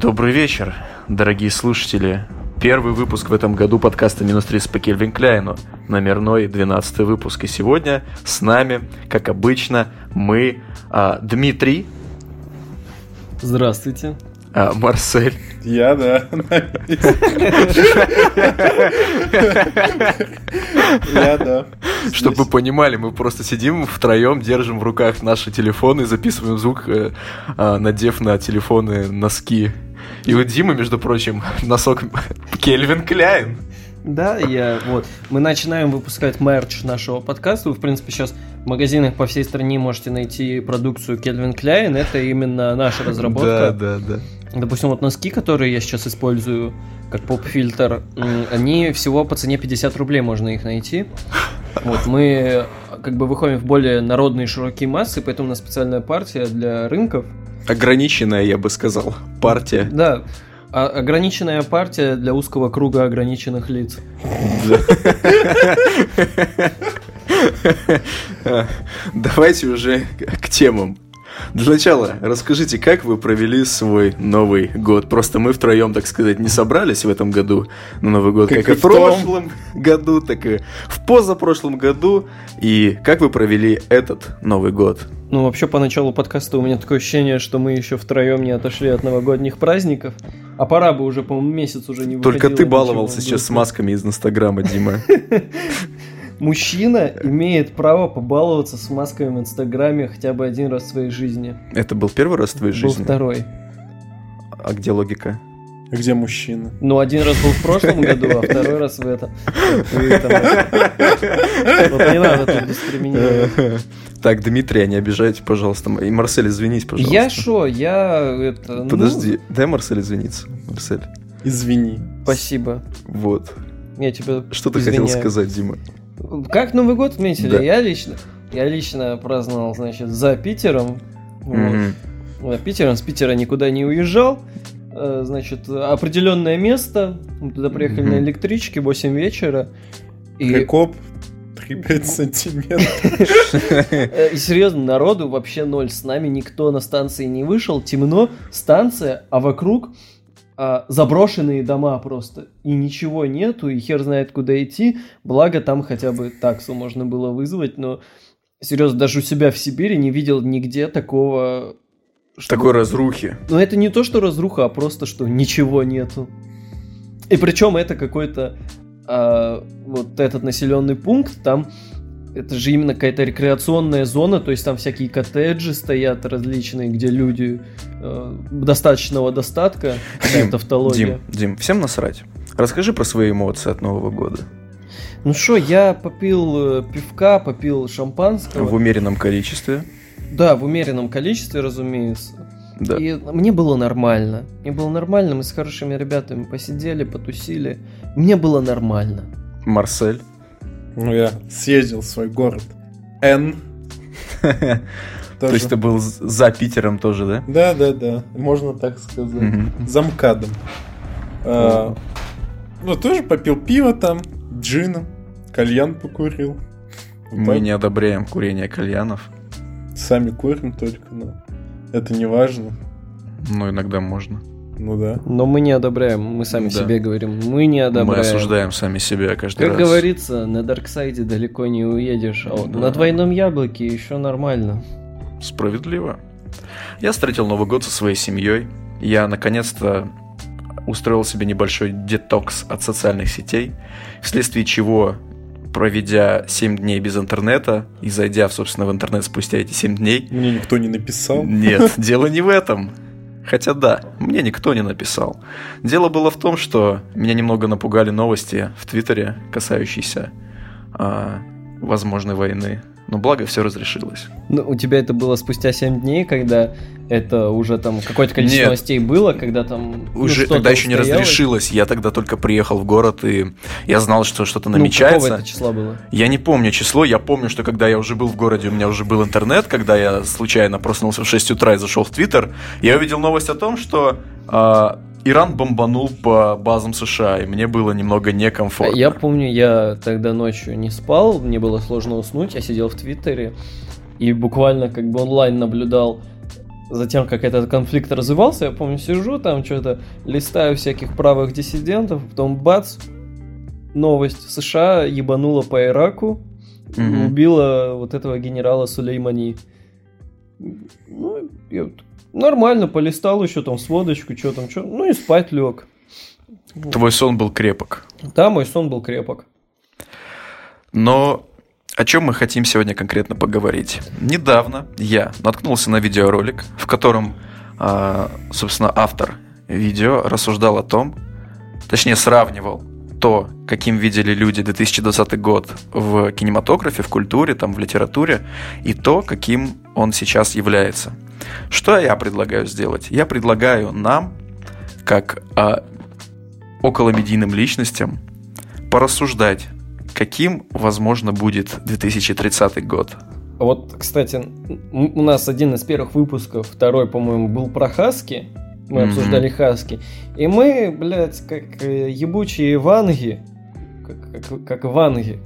Добрый вечер, дорогие слушатели. Первый выпуск в этом году подкаста «Минус 30 по Кельвин Кляйну». Номерной 12 выпуск. И сегодня с нами, как обычно, мы, а, Дмитрий, Здравствуйте. а, Марсель. Я, да. Я, да. Чтобы вы понимали, мы просто сидим втроем, держим в руках наши телефоны, записываем звук, э, а, надев на телефоны носки. И вот Дима, между прочим, носок Кельвин Кляйн. Да, я вот. Мы начинаем выпускать мерч нашего подкаста. Вы, в принципе, сейчас в магазинах по всей стране можете найти продукцию Кельвин Кляйн. Это именно наша разработка. Да, да, да. Допустим, вот носки, которые я сейчас использую как поп-фильтр, они всего по цене 50 рублей можно их найти. Вот, мы э, как бы выходим в более народные широкие массы, поэтому у нас специальная партия для рынков. Ограниченная, я бы сказал, партия. Да, а- ограниченная партия для узкого круга ограниченных лиц. Давайте уже к темам. Для начала расскажите, как вы провели свой Новый год? Просто мы втроем, так сказать, не собрались в этом году на Новый год, как, Как и в том. прошлом году, так и в позапрошлом году. И как вы провели этот Новый год? Ну, вообще, по началу подкаста у меня такое ощущение, что мы еще втроем не отошли от новогодних праздников. А пора бы уже, по-моему, месяц уже не Только ты баловался сейчас с масками из Инстаграма, Дима. Мужчина имеет право побаловаться с масками в Инстаграме хотя бы один раз в своей жизни. Это был первый раз в твоей Был жизни? второй. А где логика? Где мужчина? Ну, один раз был в прошлом году, а второй раз в этом. В этом. Вот не надо тут дискриминировать. Так, Дмитрий, а не обижайте, пожалуйста. И Марсель, извинись, пожалуйста. Я шо, я это... ну, Подожди, дай Марсель извиниться. Марсель. Извини. Спасибо. Вот. Я тебя Что ты хотел сказать, Дима? Как Новый год отметили? Да. Я лично, я лично праздновал, значит, за Питером. Вот. Мгм. За Питером, с Питера никуда не уезжал. Э, Значит, определенное место. Мы туда приехали Мгм. на электричке, 8 вечера. И, Прикоп 3-5 сантиметров. э, и серьезно, народу вообще ноль. С нами никто на станции не вышел. Темно, станция, а вокруг а, заброшенные дома просто. И ничего нету, и хер знает, куда идти. Благо, там хотя бы таксу можно было вызвать, но серьезно, даже у себя в Сибири не видел нигде такого... чтобы- Такой разрухи. Но это не то, что разруха, а просто, что ничего нету. И причем это какой-то а, вот этот населенный пункт, там это же именно какая-то рекреационная зона, то есть там всякие коттеджи стоят различные, где люди э, достаточного достатка, Дим, тавтология. Дим, Дим, всем насрать. Расскажи про свои эмоции от Нового года. Ну что, я попил э, пивка, попил шампанского. В умеренном количестве. Да, в умеренном количестве, разумеется. Да. И мне было нормально. Мне было нормально, мы с хорошими ребятами посидели, потусили. Мне было нормально. Марсель. Ну, я съездил в свой город. Н. То есть ты был за Питером тоже, да? Да, да, да. Можно так сказать. За МКАДом. А, Ну, тоже попил пиво там, джина, кальян покурил. Мы не одобряем курение кальянов, Сами курим только, но это не важно. но иногда можно. Ну да. Но мы не одобряем, мы сами Да. себе говорим, мы не одобряем. Мы осуждаем сами себя каждый Как раз. говорится, на Дарксайде далеко не уедешь, а вот Да. на двойном яблоке еще нормально. Справедливо. Я встретил Новый год со своей семьей. Я наконец-то устроил себе небольшой детокс от социальных сетей, вследствие чего, проведя 7 дней без интернета и зайдя, собственно, в интернет спустя эти 7 дней, Мне никто не написал. нет, дело не в этом. Хотя да, мне никто не написал. Дело было в том, что меня немного напугали новости в Твиттере, касающиеся а, возможной войны. Но благо все разрешилось. Ну, у тебя это было спустя 7 дней, когда это уже там какое-то количество Нет. новостей было, когда там... ну, Уже что-то тогда еще не разрешилось. Я тогда только приехал в город, и я знал, что что-то Ну, намечается. какого это числа было? Я не помню число, я помню, что когда я уже был в городе, у меня уже был интернет, когда я случайно проснулся в 6 утра и зашел в Твиттер, я увидел новость о том, что а, Иран бомбанул по базам США, и мне было немного некомфортно. Я помню, я тогда ночью не спал, мне было сложно уснуть, я сидел в Твиттере и буквально как бы онлайн наблюдал затем, как этот конфликт развивался, я помню, сижу там, что-то листаю всяких правых диссидентов, потом бац, новость. США ебанула по Ираку, Мгм. убила вот этого генерала Сулеймани. Ну, я вот нормально полистал еще там сводочку, что там, что, ну и спать лег. Твой сон был крепок. Да, мой сон был крепок. Но о чем мы хотим сегодня конкретно поговорить? Недавно я наткнулся на видеоролик, в котором, а, собственно, автор видео рассуждал о том, точнее сравнивал то, каким видели люди 2020 год в кинематографе, в культуре, там, в литературе, и то, каким он сейчас является. Что я предлагаю сделать? Я предлагаю нам, как а, околомедийным личностям, порассуждать, каким, возможно, будет 2030 год. Вот, кстати, у нас один из первых выпусков, второй, по-моему, был про Хаски. Мы Мгм. обсуждали Хаски. И мы, блядь, как э, ебучие ванги, как, как, как ванги,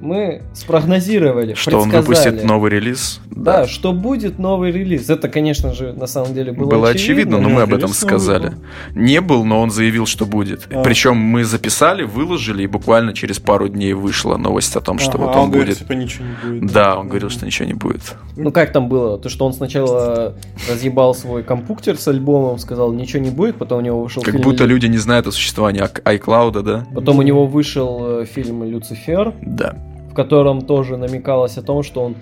мы спрогнозировали, Что он выпустит новый релиз. Да, что будет новый релиз. Это, конечно же, на самом деле было, Было, очевидно, но Ну, мы об этом сказали. был. Не был, но он заявил, что будет. А. Причем мы записали, выложили, и буквально через пару дней вышла новость о том, что Ага, вот а он, говорит, будет. типа ничего не будет. Да, он говорил, что ничего не будет. Ну как там было? То, что он сначала разъебал свой компьютер с альбомом, сказал, ничего не будет, потом у него вышел Как фильм будто Лю- люди не знают о существовании iCloud, да? Потом у него вышел э, фильм «Люцифер», Да. В котором тоже намекалось о том, что он,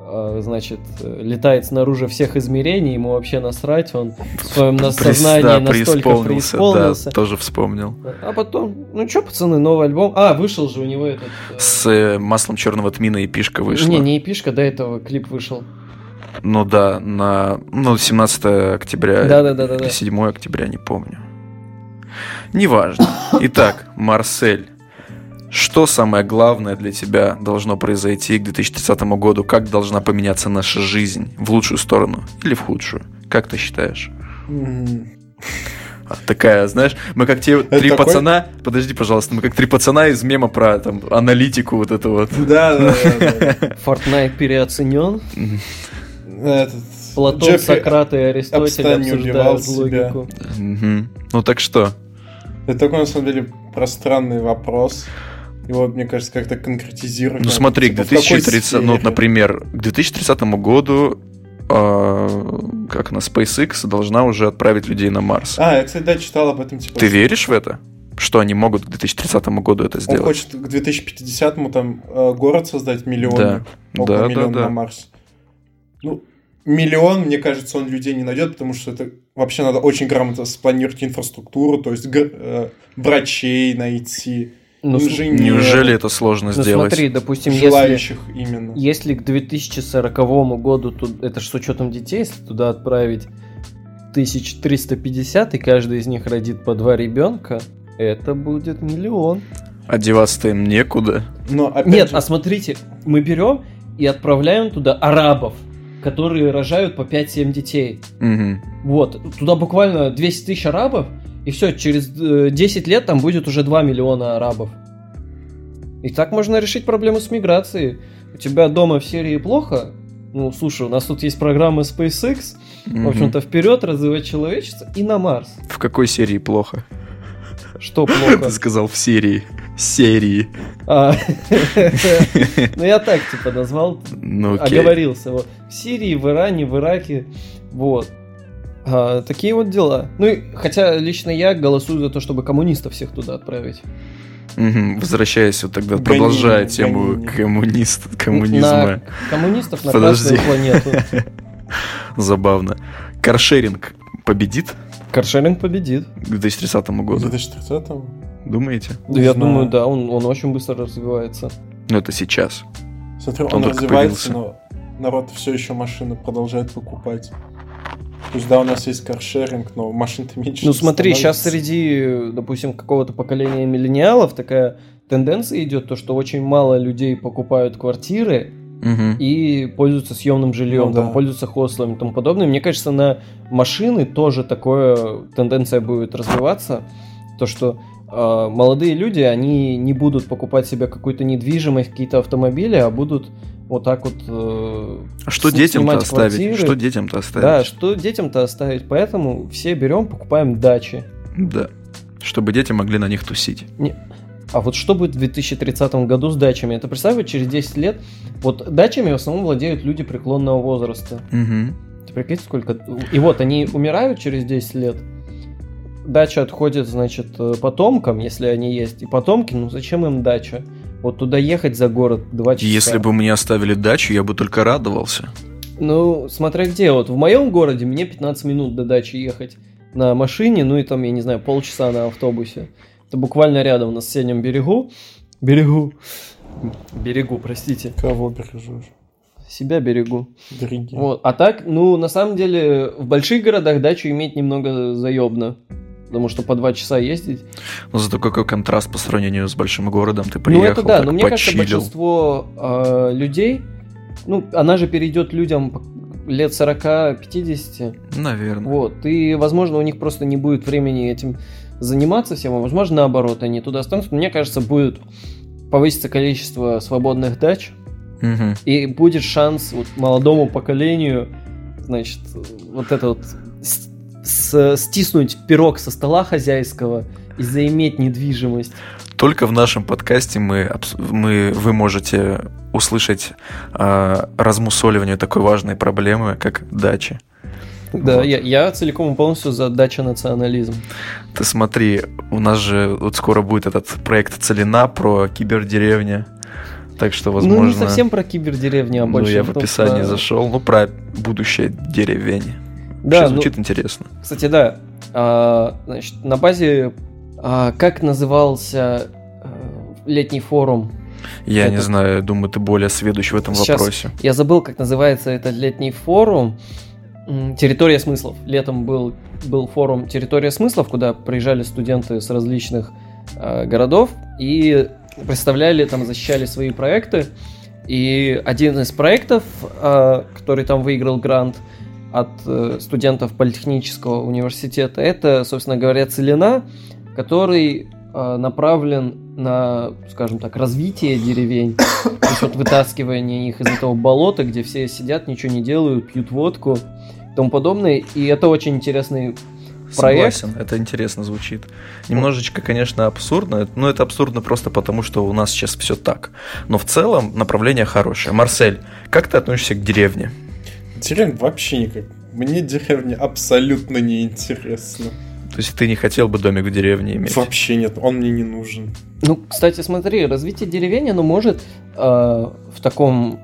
э, значит, э, летает снаружи всех измерений, ему вообще насрать, он в своем Прис- сознании да, настолько преисполнился. Да, тоже вспомнил. А потом, ну чё, пацаны, новый альбом. А, вышел же у него этот... э, С э, маслом черного тмина и пишка вышла. Не, не эпишка, до этого клип вышел. Ну да, на ну, 17 октября Да-да-да-да-да. или 7 октября, не помню. Неважно. Итак, Марсель, что самое главное для тебя должно произойти к 2030 году? Как должна поменяться наша жизнь? В лучшую сторону или в худшую? Как ты считаешь? Такая, знаешь, мы как те три такой- пацана, подожди, пожалуйста, мы как три пацана из мема про там аналитику вот это вот. Да, да, да, да. Fortnite переоценен. Этот, Платон, Джеффри Сократ и Аристотель обсуждают себя. логику. Ну так что? Это такой, на самом деле, пространный вопрос. Его, мне кажется, как-то конкретизировать. Ну смотри, к Типа, какой 2030, ну вот, например, к 2030 году а, как на SpaceX должна уже отправить людей на Марс. А, я, кстати, да, читал об этом. Типа, Ты веришь в это? Что они могут к 2030 году это Он сделать? хочет к 2050-му там э, город создать миллион. Да, около да, да, миллиона да. на Марс. Ну, миллион, мне кажется, он людей не найдет, потому что это вообще надо очень грамотно спланировать инфраструктуру, то есть г- э, врачей найти, Ну, инженеров, Неужели это сложно ну, сделать? смотри, допустим, если, желающих именно. если к 2040 году, тут, это ж с учетом детей, если туда отправить 1350, и каждый из них родит по два ребенка, это будет миллион. Одеваться-то им некуда. Но опять Нет, же, а смотрите, мы берем и отправляем туда арабов, которые рожают по 5-7 детей. Мгм. Вот, туда буквально 200 тысяч арабов, и все, через э, 10 лет там будет уже 2 миллиона арабов. И так можно решить проблему с миграцией. У тебя дома в Сирии плохо? Ну, слушай, у нас тут есть программа SpaceX, в Мгм. общем-то, вперед развивать человечество и на Марс. В какой серии плохо? Что плохо? Ты сказал в серии. Серии. А, Ну, я так, типа, назвал, Ну оговорился. Вот. В Сирии, в Иране, в Ираке. Вот. А, такие вот дела. Ну, и, хотя лично я голосую за то, чтобы коммунистов всех туда отправить. Мгм. Возвращаясь вот тогда, Гонение, продолжая тему гонение. коммунист, коммунизма. На коммунистов на Подожди. Красную планету. Забавно. Каршеринг победит Каршеринг победит. к 2030 в году? 2030-м? Думаете? Не я знаю. думаю, да, он, он очень быстро развивается. Ну это сейчас. Смотри, Он он, развивается, появился. но народ все еще машины продолжает покупать. То есть, да, у нас есть каршеринг, но машин-то меньше. Ну смотри, сейчас среди, допустим, какого-то поколения миллениалов такая тенденция идет, то что очень мало людей покупают квартиры Мгм. и пользуются съемным жильем, Ну там, да. пользуются хостелами и тому подобное. Мне кажется, на машины тоже такое тенденция будет развиваться, то что э, молодые люди, они не будут покупать себе какую-то недвижимость, какие-то автомобили, а будут вот так вот... Э, что детям-то оставить? Квартиры. Что детям-то оставить? Да, что детям-то оставить? Поэтому все берем, покупаем дачи. Да. Чтобы дети могли на них тусить. Не. А вот что будет в 2030 году с дачами? Это представь, вот через 10 лет, вот дачами в основном владеют люди преклонного возраста. Угу. Ты прикинь, сколько... И вот они умирают через 10 лет, дача отходит, значит, э, потомкам, если они есть, и потомки, ну зачем им дача? Вот туда ехать за город два часа. Если бы мне оставили дачу, я бы только радовался. Ну, смотря где. Вот в моем городе мне 15 минут до дачи ехать на машине, ну и там, я не знаю, полчаса на автобусе. Это буквально рядом на соседнем берегу. Берегу. Берегу, простите. Кого бережешь? Себя берегу. Береги. Вот. А так, ну, на самом деле, в больших городах дачу иметь немного заебно. Потому что по два часа ездить. Ну зато какой контраст по сравнению с большим городом. Ты приехал, Ну это да, но мне кажется, большинство э, людей, ну, она же перейдет людям лет 40-50. Наверное. Вот. И, возможно, у них просто не будет времени этим заниматься всем, а возможно, наоборот, они туда останутся. Мне кажется, будет повыситься количество свободных дач, угу. и будет шанс вот молодому поколению, значит, вот это вот с, стиснуть пирог со стола хозяйского и заиметь недвижимость. Только в нашем подкасте мы, мы, вы можете услышать э, размусоливание такой важной проблемы, как дача. Да, вот. я, я целиком и полностью за дача-национализм. Ты смотри, у нас же вот скоро будет этот проект Целина про кибердеревня. Так что, возможно... Ну, не совсем про кибердеревню, а больше... Ну, я в описании про... зашел. Ну, про будущее деревень. Да, Вообще звучит ну, интересно. Кстати, да. А, значит, на базе... А, как назывался а, летний форум? Я этот... не знаю, думаю, ты более сведущ в этом Сейчас вопросе. Я забыл, как называется этот летний форум. Территория смыслов. Летом был, был форум Территория смыслов, куда приезжали студенты с различных э, городов и представляли, там защищали свои проекты. И один из проектов, э, который там выиграл грант от э, студентов Политехнического университета, это, собственно говоря, Целина, который э, направлен на, скажем так, развитие деревень, вот вытаскивание их из этого болота, где все сидят, ничего не делают, пьют водку тому подобное. И это очень интересный проект. Согласен, это интересно звучит. Немножечко, конечно, абсурдно, но это абсурдно просто потому, что у нас сейчас все так. Но в целом направление хорошее. Марсель, как ты относишься к деревне? Деревня вообще никак. Мне деревня абсолютно не интересна. То есть ты не хотел бы домик в деревне иметь? Вообще нет, он мне не нужен. Ну, кстати, смотри, развитие деревни, оно может э, в таком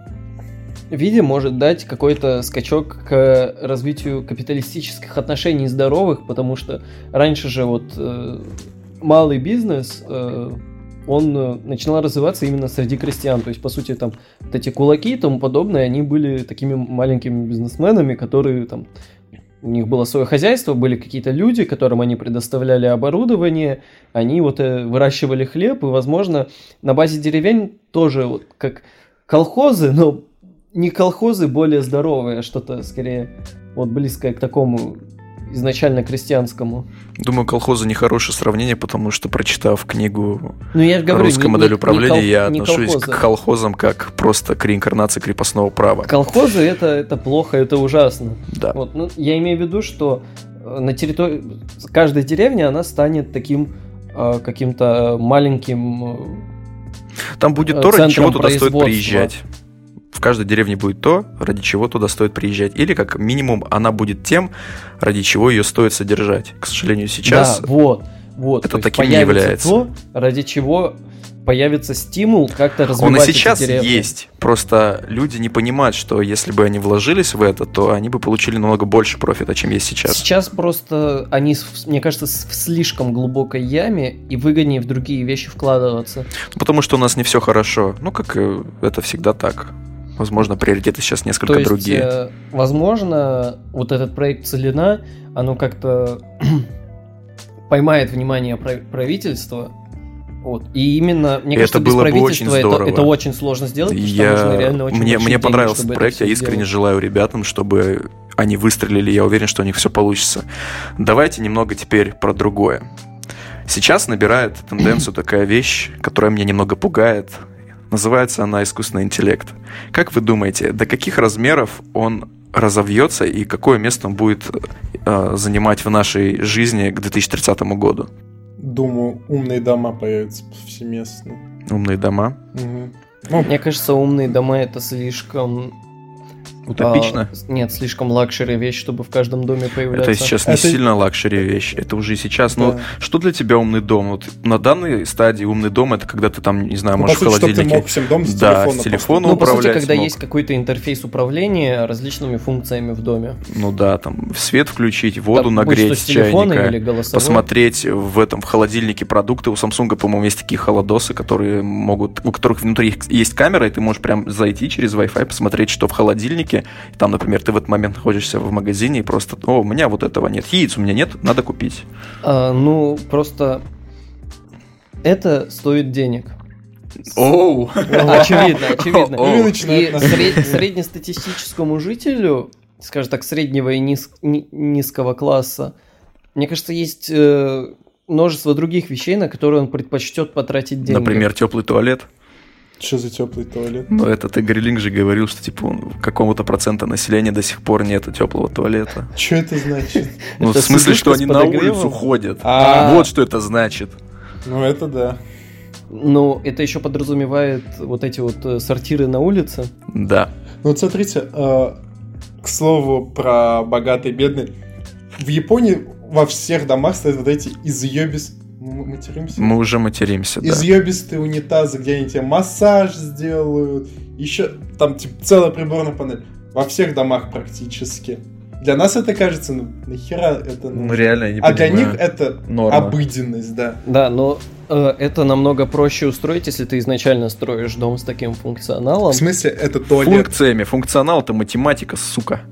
виде может дать какой-то скачок к развитию капиталистических отношений здоровых, потому что раньше же вот э, малый бизнес, э, он э, начинал развиваться именно среди крестьян. То есть, по сути, там вот эти кулаки и тому подобное, они были такими маленькими бизнесменами, которые там у них было свое хозяйство, были какие-то люди, которым они предоставляли оборудование, они вот э, выращивали хлеб, и, возможно, на базе деревень тоже вот как колхозы, но не колхозы более здоровые, а что-то скорее вот близкое к такому изначально крестьянскому. Думаю, колхозы нехорошее сравнение, потому что, прочитав книгу ну, я говорю, «Русская не, модель не, управления», не кол... я отношусь к колхозам как просто к реинкарнации крепостного права. Колхозы это, это плохо, это ужасно. Да. Вот, ну, я имею в виду, что э, на территории каждой деревни она станет таким э, каким-то маленьким э, Там будет то, ради чего туда стоит приезжать в каждой деревне будет то, ради чего туда стоит приезжать. Или, как минимум, она будет тем, ради чего ее стоит содержать. К сожалению, сейчас да, вот, вот. это таким не является. То, ради чего появится стимул как-то развивать Он и сейчас есть. Просто люди не понимают, что если бы они вложились в это, то они бы получили намного больше профита, чем есть сейчас. Сейчас просто они, мне кажется, в слишком глубокой яме и выгоднее в другие вещи вкладываться. Потому что у нас не все хорошо. Ну, как это всегда так. Возможно, приоритеты сейчас несколько То есть, другие. Э, возможно, вот этот проект Целина, оно как-то поймает внимание правительства, вот. И именно, мне кажется, это без было правительства бы очень здорово. Это, это очень сложно сделать, потому я... что реально очень Мне, мне понравился денег, проект, я искренне сделать. желаю ребятам, чтобы они выстрелили, я уверен, что у них все получится. Давайте немного теперь про другое. Сейчас набирает тенденцию такая вещь, которая меня немного пугает, Называется она «Искусственный интеллект». Как вы думаете, до каких размеров он разовьется и какое место он будет э, занимать в нашей жизни к 2030 году? Думаю, умные дома появятся повсеместно. Умные дома? Угу. Ну, Мне кажется, умные дома это слишком Утопично? А, нет, слишком luxury вещь, чтобы в каждом доме появляться. Это сейчас не это... сильно luxury вещь, это уже сейчас. Ну, да. Но что для тебя умный дом? Вот на данной стадии умный дом это когда ты там, не знаю, ну, можешь в холодильнике... ты мог всем дом с да, телефона, с телефона ну, управлять. по сути, когда мог. есть какой-то интерфейс управления различными функциями в доме. Ну да, там свет включить, воду да, нагреть с чайника, или посмотреть в этом в холодильнике продукты. У Samsung, по-моему, есть такие холодосы, которые могут, у которых внутри есть камера, и ты можешь прям зайти через Wi-Fi, посмотреть, что в холодильнике, там, например, например, ты в этот момент находишься в магазине и просто, о, у меня вот этого нет, яиц у меня нет, надо купить. А, ну, просто это стоит денег. Оу! Очевидно, очевидно. И сред, среднестатистическому жителю, скажем так, среднего и низ, низкого класса, мне кажется, есть э, множество других вещей, на которые он предпочтет потратить деньги. Например, теплый туалет. Что за теплый туалет? Ну, этот Игорь Линк же говорил, что типа какому-то процента населения до сих пор нет теплого туалета. Что это значит? Ну, в смысле, что они на улицу ходят. А. Вот что это значит. Ну, это да. Ну, это еще подразумевает вот эти вот э, сортиры на улице. Да. Ну, вот смотрите, э, к слову про богатый и бедный. В Японии во всех домах стоят вот эти изъебис мы материмся? Мы уже материмся, да. Изъебистые унитазы, где они тебе массаж сделают. Еще там типа целая приборная панель. Во всех домах практически. Для нас это кажется, ну, нахера это нужно? Ну, реально, я не А понимаю. для них это Норма. обыденность, да. Да, но э, это намного проще устроить, если ты изначально строишь дом с таким функционалом. В смысле, это туалет? Функциями. Функционал это математика, сука.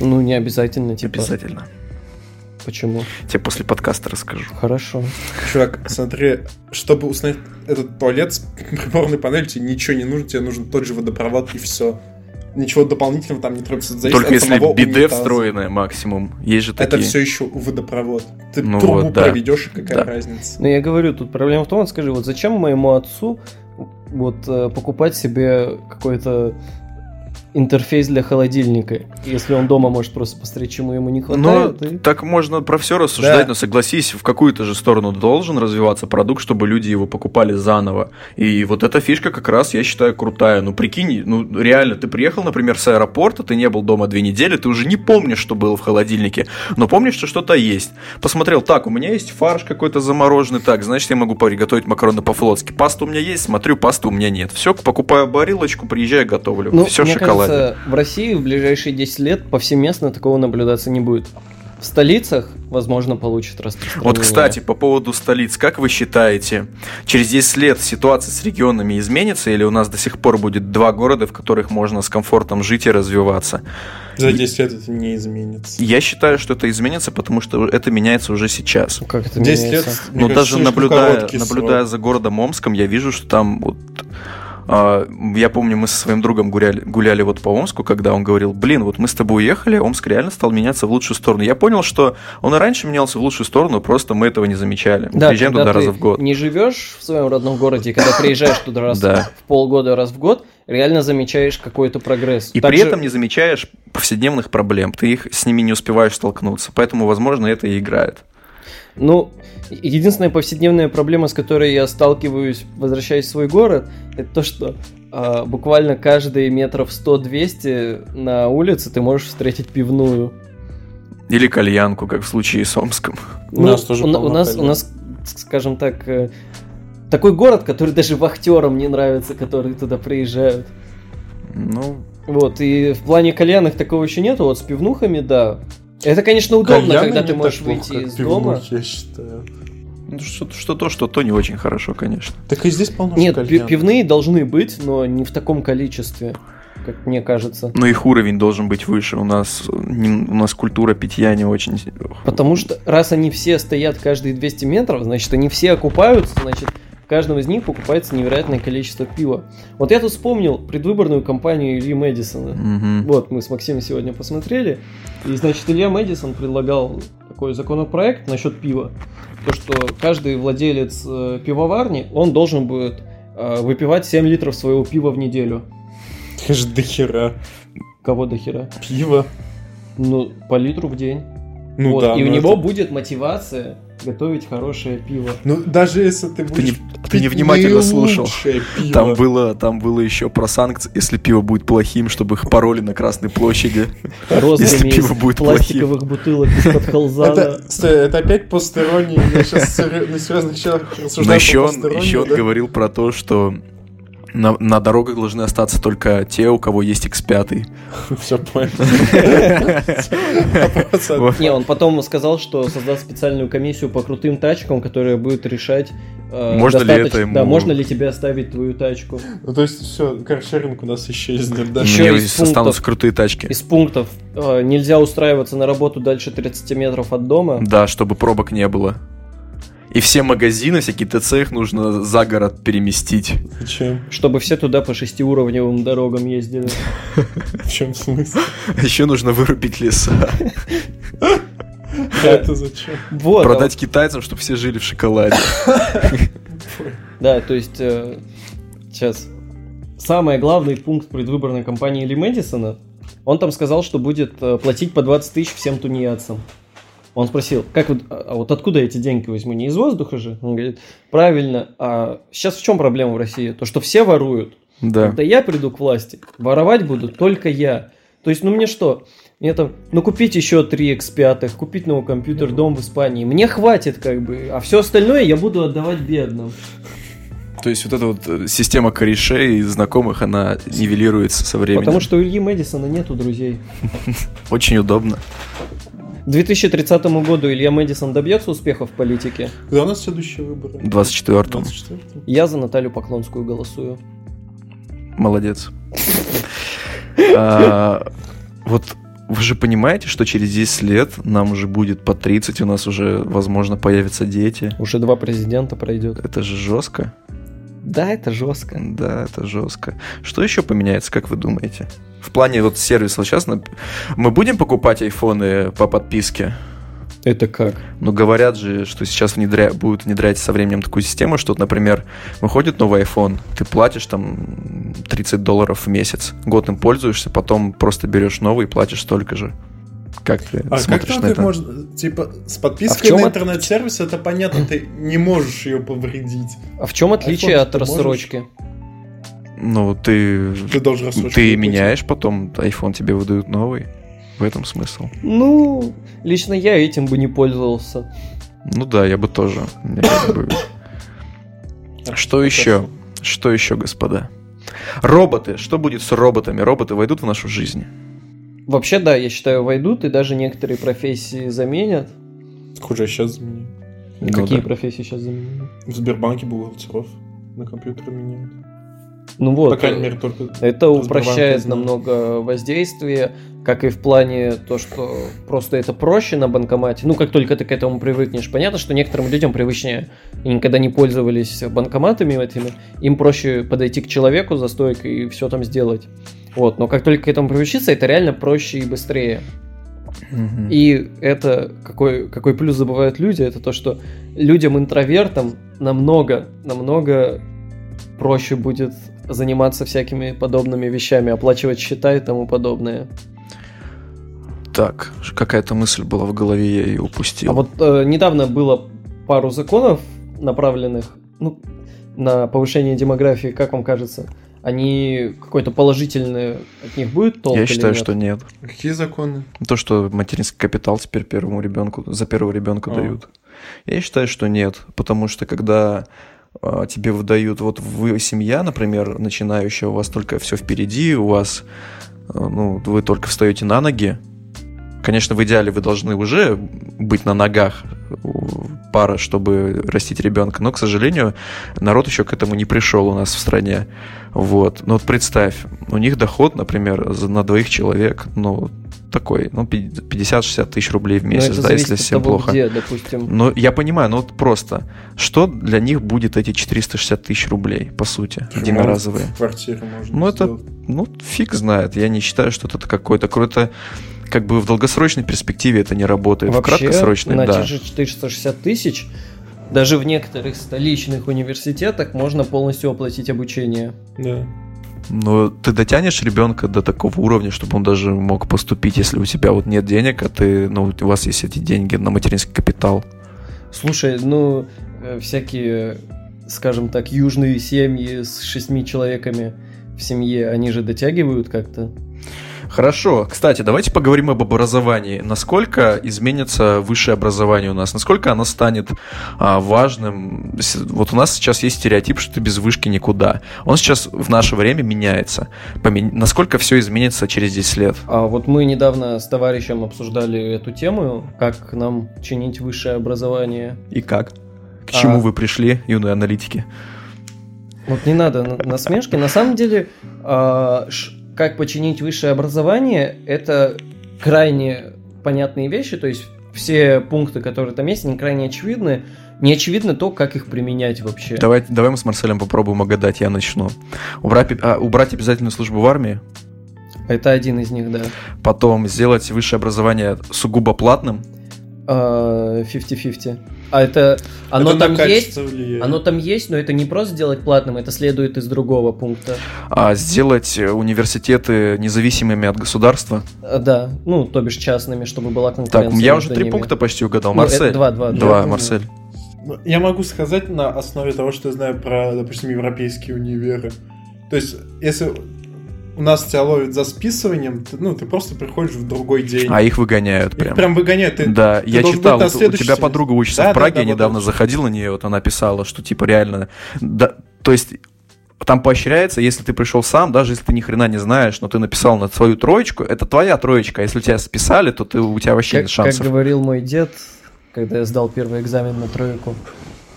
Ну, не обязательно, типа. Обязательно. Почему? Тебе после подкаста расскажу. Хорошо. Чувак, смотри, чтобы установить этот туалет с приборной панелью, тебе ничего не нужно, тебе нужен тот же водопровод и все. Ничего дополнительного там не требуется. Зависит Только если биде встроенное максимум. Есть же такие. Это все еще водопровод. Ты ну трубу вот, да. проведешь, какая да. разница. Ну я говорю, тут проблема в том, скажи, вот зачем моему отцу вот э, покупать себе какой-то интерфейс для холодильника. Если он дома может просто посмотреть, чему ему не хватает. Ну, и... так можно про все рассуждать, Да. но согласись, в какую-то же сторону должен развиваться продукт, чтобы люди его покупали заново. И вот эта фишка как раз, я считаю, крутая. Ну, прикинь, ну, реально, ты приехал, например, с аэропорта, ты не был дома две недели, ты уже не помнишь, что было в холодильнике, но помнишь, что что-то есть. Посмотрел, так, у меня есть фарш какой-то замороженный, так, значит, я могу приготовить макароны по-флотски. Паста у меня есть, смотрю, пасты у меня нет. Все, покупаю барилочку, приезжаю, готовлю. Ну, все шоколаде. Кажется, в России в ближайшие 10 лет повсеместно такого наблюдаться не будет. В столицах, возможно, получит распространение. Вот, кстати, по поводу столиц, как вы считаете, через 10 лет ситуация с регионами изменится, или у нас до сих пор будет два города, в которых можно с комфортом жить и развиваться? За 10 лет это не изменится. Я считаю, что это изменится, потому что это меняется уже сейчас. Ну, Как это 10 меняется? лет, кажется, даже наблюдая, наблюдая срок. за городом Омском, я вижу, что там вот я помню, мы со своим другом гуляли, гуляли вот по Омску, когда он говорил, блин, вот мы с тобой уехали, Омск реально стал меняться в лучшую сторону. Я понял, что он и раньше менялся в лучшую сторону, просто мы этого не замечали. Да, приезжаем туда ты раза в год. не живешь в своем родном городе, когда приезжаешь туда раз Да. в полгода, раз в год, реально замечаешь какой-то прогресс. И Также- при этом не замечаешь повседневных проблем, ты их с ними не успеваешь столкнуться. Поэтому, возможно, это и играет. Ну, единственная повседневная проблема, с которой я сталкиваюсь, возвращаясь в свой город, это то, что а, буквально каждые метров 100-200 на улице ты можешь встретить пивную. Или кальянку, как в случае с Омском. У нас тоже у, у нас, у кальян. нас, скажем так, э, такой город, который даже вахтерам не нравится, которые туда приезжают. Ну, Вот, и в плане кальянных такого еще нету, вот с пивнухами, да. Это, конечно, удобно, Кальяны когда ты можешь плохо, выйти из пивнухи, дома. я считаю. ну, что, что то, что то не очень хорошо, конечно. Так и здесь полно Нет, кальянов. пивные должны быть, но не в таком количестве, как мне кажется. Но их уровень должен быть выше. У нас, не- у нас культура питья не очень... Потому что раз они все стоят каждые 200 метров, значит, они все окупаются, значит, в каждом из них покупается невероятное количество пива. Вот я тут вспомнил предвыборную кампанию Ильи Мэдисона. Мгм. Вот, мы с Максимом сегодня посмотрели. И, значит, Илья Мэдисон предлагал такой законопроект насчет пива. То, что каждый владелец э, пивоварни, он должен будет э, выпивать 7 литров своего пива в неделю. Это же дохера. Кого до хера? Пиво. Ну, по литру в день. Ну Вот, да. и у но него это- будет мотивация готовить хорошее пиво. Ну, даже если ты будешь не- пить ты невнимательно слушал. наилучшее пиво. Там было, там было еще про санкции, если пиво будет плохим, чтобы их пароли на Красной площади. Розгами из пиво будет пластиковых бутылок из-под халзана. Это, стой, это опять посторонний. Я сейчас на серьезных щелах Но рассуждаю еще еще он говорил про то, что на, на дорогах должны остаться только те, у кого есть X5. Все понял. Вот. Не, он потом сказал, что создаст специальную комиссию по крутым тачкам, которая будет решать, э, Можно ли это ему- Да, можно ли тебе оставить твою тачку. Ну, то есть, все, каршеринг у нас исчезнет, да? Еще из здесь останутся крутые тачки. Из пунктов э, нельзя устраиваться на работу дальше 30 метров от дома. Да, чтобы пробок не было. И все магазины, всякие ТЦ, их нужно за город переместить. Зачем? Чтобы все туда по шестиуровневым дорогам ездили. В чем смысл? Еще нужно вырубить леса. А это зачем? Вот. а Продать китайцам, чтобы все жили в шоколаде. Да, то есть э, сейчас самый главный пункт предвыборной кампании Ли Мэдисона, он там сказал, что будет э, платить по 20 тысяч всем тунеядцам. Он спросил, как вот, а а вот откуда эти деньги возьму? Не из воздуха же? Он говорит, правильно. А сейчас в чем проблема в России? То, что все воруют. Да. Когда я приду к власти, воровать буду только я. То есть, ну мне что? Мне там, ну купить еще 3 X5, купить новый компьютер, дом в Испании. Мне хватит как бы, а все остальное я буду отдавать бедным. То есть вот эта вот э, система корешей и знакомых, она нивелируется со временем. Потому что у Ильи Мэдисона нету друзей. Очень удобно. К 2030 году Илья Мэдисон добьется успеха в политике. Когда у нас следующие выборы? 24-м. 24-м. Я за Наталью Поклонскую голосую. Молодец. А, Вот вы же понимаете, что через 10 лет нам уже будет по 30, у нас уже, возможно, появятся дети. Уже два президента пройдет. Это же жестко. Да, это жестко. Да, это жестко. Что еще поменяется, как вы думаете? В плане вот сервиса сейчас мы будем покупать айфоны по подписке? Это как? Ну, говорят же, что сейчас внедря... будут внедрять со временем такую систему, что, например, выходит новый iPhone, ты платишь там 30 долларов в месяц, год им пользуешься, потом просто берешь новый и платишь столько же. Как ты А как смотришь там на ты это? можно, типа, с А подпиской чем на интернет-сервис, это понятно, ты не можешь ее повредить. А в чем отличие iPhone от можешь? рассрочки? Ну, ты... Ты должен рассрочку Ты меняешь, потом iPhone тебе выдают новый. В этом смысл. Ну, лично я этим бы не пользовался. Ну да, я бы тоже. Как бы- Что еще? Что еще, господа? Роботы. Что будет с роботами? Роботы войдут в нашу жизнь? Вообще, да, я считаю, войдут и даже некоторые профессии заменят. Хуже сейчас заменили. Ну Какие да. профессии сейчас заменили? В Сбербанке бухгалтеров на компьютере меняют. Ну вот. По крайней мере, только... Это упрощает намного воздействие, как и в плане то, что просто это проще на банкомате. Ну, как только ты к этому привыкнешь. Понятно, что некоторым людям привычнее, и никогда не пользовались банкоматами этими, им проще подойти к человеку за стойкой и все там сделать. Вот, но как только к этому привычиться, это реально проще и быстрее. И это какой, какой плюс забывают люди, это то, что людям-интровертам намного, намного проще будет заниматься всякими подобными вещами, оплачивать счета и тому подобное. Так, какая-то мысль была в голове, я ее упустил. А вот э, недавно было пару законов, направленных ну, на повышение демографии, как вам кажется? Они какой-то положительный от них будет толк я или считаю, нет? что нет. Какие законы? То, что материнский капитал теперь первому ребенку, за первого ребенка А. дают. Я считаю, что нет. Потому что когда а, тебе выдают, вот вы семья, например, начинающая, у вас только все впереди, у вас, а, ну, вы только встаете на ноги. Конечно, в идеале вы должны уже быть на ногах пара, чтобы растить ребенка, но, к сожалению, народ еще к этому не пришел у нас в стране. Вот. Ну вот представь, у них доход, например, на двоих человек, ну, такой, ну, пи- 50-60 тысяч рублей в Но месяц, это да, если всем того, плохо. где, допустим. Ну, я понимаю, но вот просто, что для них будет эти 460 тысяч рублей, по сути, единоразовые? В квартире можно Ну, это- сделать. Ну, фиг знает. Я не считаю, что это какой-то какой-то как бы в долгосрочной перспективе это не работает. Вообще, в краткосрочной, на да. те же 460 тысяч, даже в некоторых столичных университетах можно полностью оплатить обучение. Да. Но ты дотянешь ребенка до такого уровня, чтобы он даже мог поступить, если у тебя вот нет денег, а ты, ну, у вас есть эти деньги на материнский капитал. Слушай, ну, э, всякие, скажем так, южные семьи с шестьми человеками в семье, они же дотягивают как-то. Хорошо. Кстати, давайте поговорим об образовании. Насколько изменится высшее образование у нас? Насколько оно станет а, важным? Вот у нас сейчас есть стереотип, что ты без вышки никуда. Он сейчас в наше время меняется. Помен- Насколько все изменится через 10 лет? А вот мы недавно с товарищем обсуждали эту тему, как нам чинить высшее образование. И как? К А. чему вы пришли, юные аналитики? Вот не надо на- насмешки. На самом деле, а, ш- как починить высшее образование, это крайне понятные вещи, то есть все пункты, которые там есть, они крайне очевидны. Не очевидно то, как их применять вообще. Давай, давай мы с Марселем попробуем угадать, я начну. Убрать, а, убрать обязательную службу в армии, Это один из них, да. потом сделать высшее образование сугубо платным, 50-50. А это... Оно Это там есть, влияет. оно там есть, но это не просто сделать платным, это следует из другого пункта. а сделать э, университеты независимыми от государства. А, Да, ну, то бишь частными, чтобы была Так, конкуренция. я уже три ними. пункта почти угадал. Ну, Марсель. это два, два, Два, два. Марсель. Ну, Я могу сказать на основе того, что я знаю про, допустим, европейские универы. То есть, если у нас тебя ловят за списыванием, ты, ну, ты просто приходишь в другой день. А их выгоняют Их прям. прям выгоняют. Ты, Да, ты я читал, у тебя подруга учится Да, в да, Праге, да, я вот недавно это. заходил на нее, вот она писала, что типа реально, да, то есть там поощряется, если ты пришел сам, даже если ты ни хрена не знаешь, но ты написал на свою троечку, это твоя троечка, а если тебя списали, то ты, у тебя вообще Как, нет шансов. как говорил мой дед, когда я сдал первый экзамен на тройку,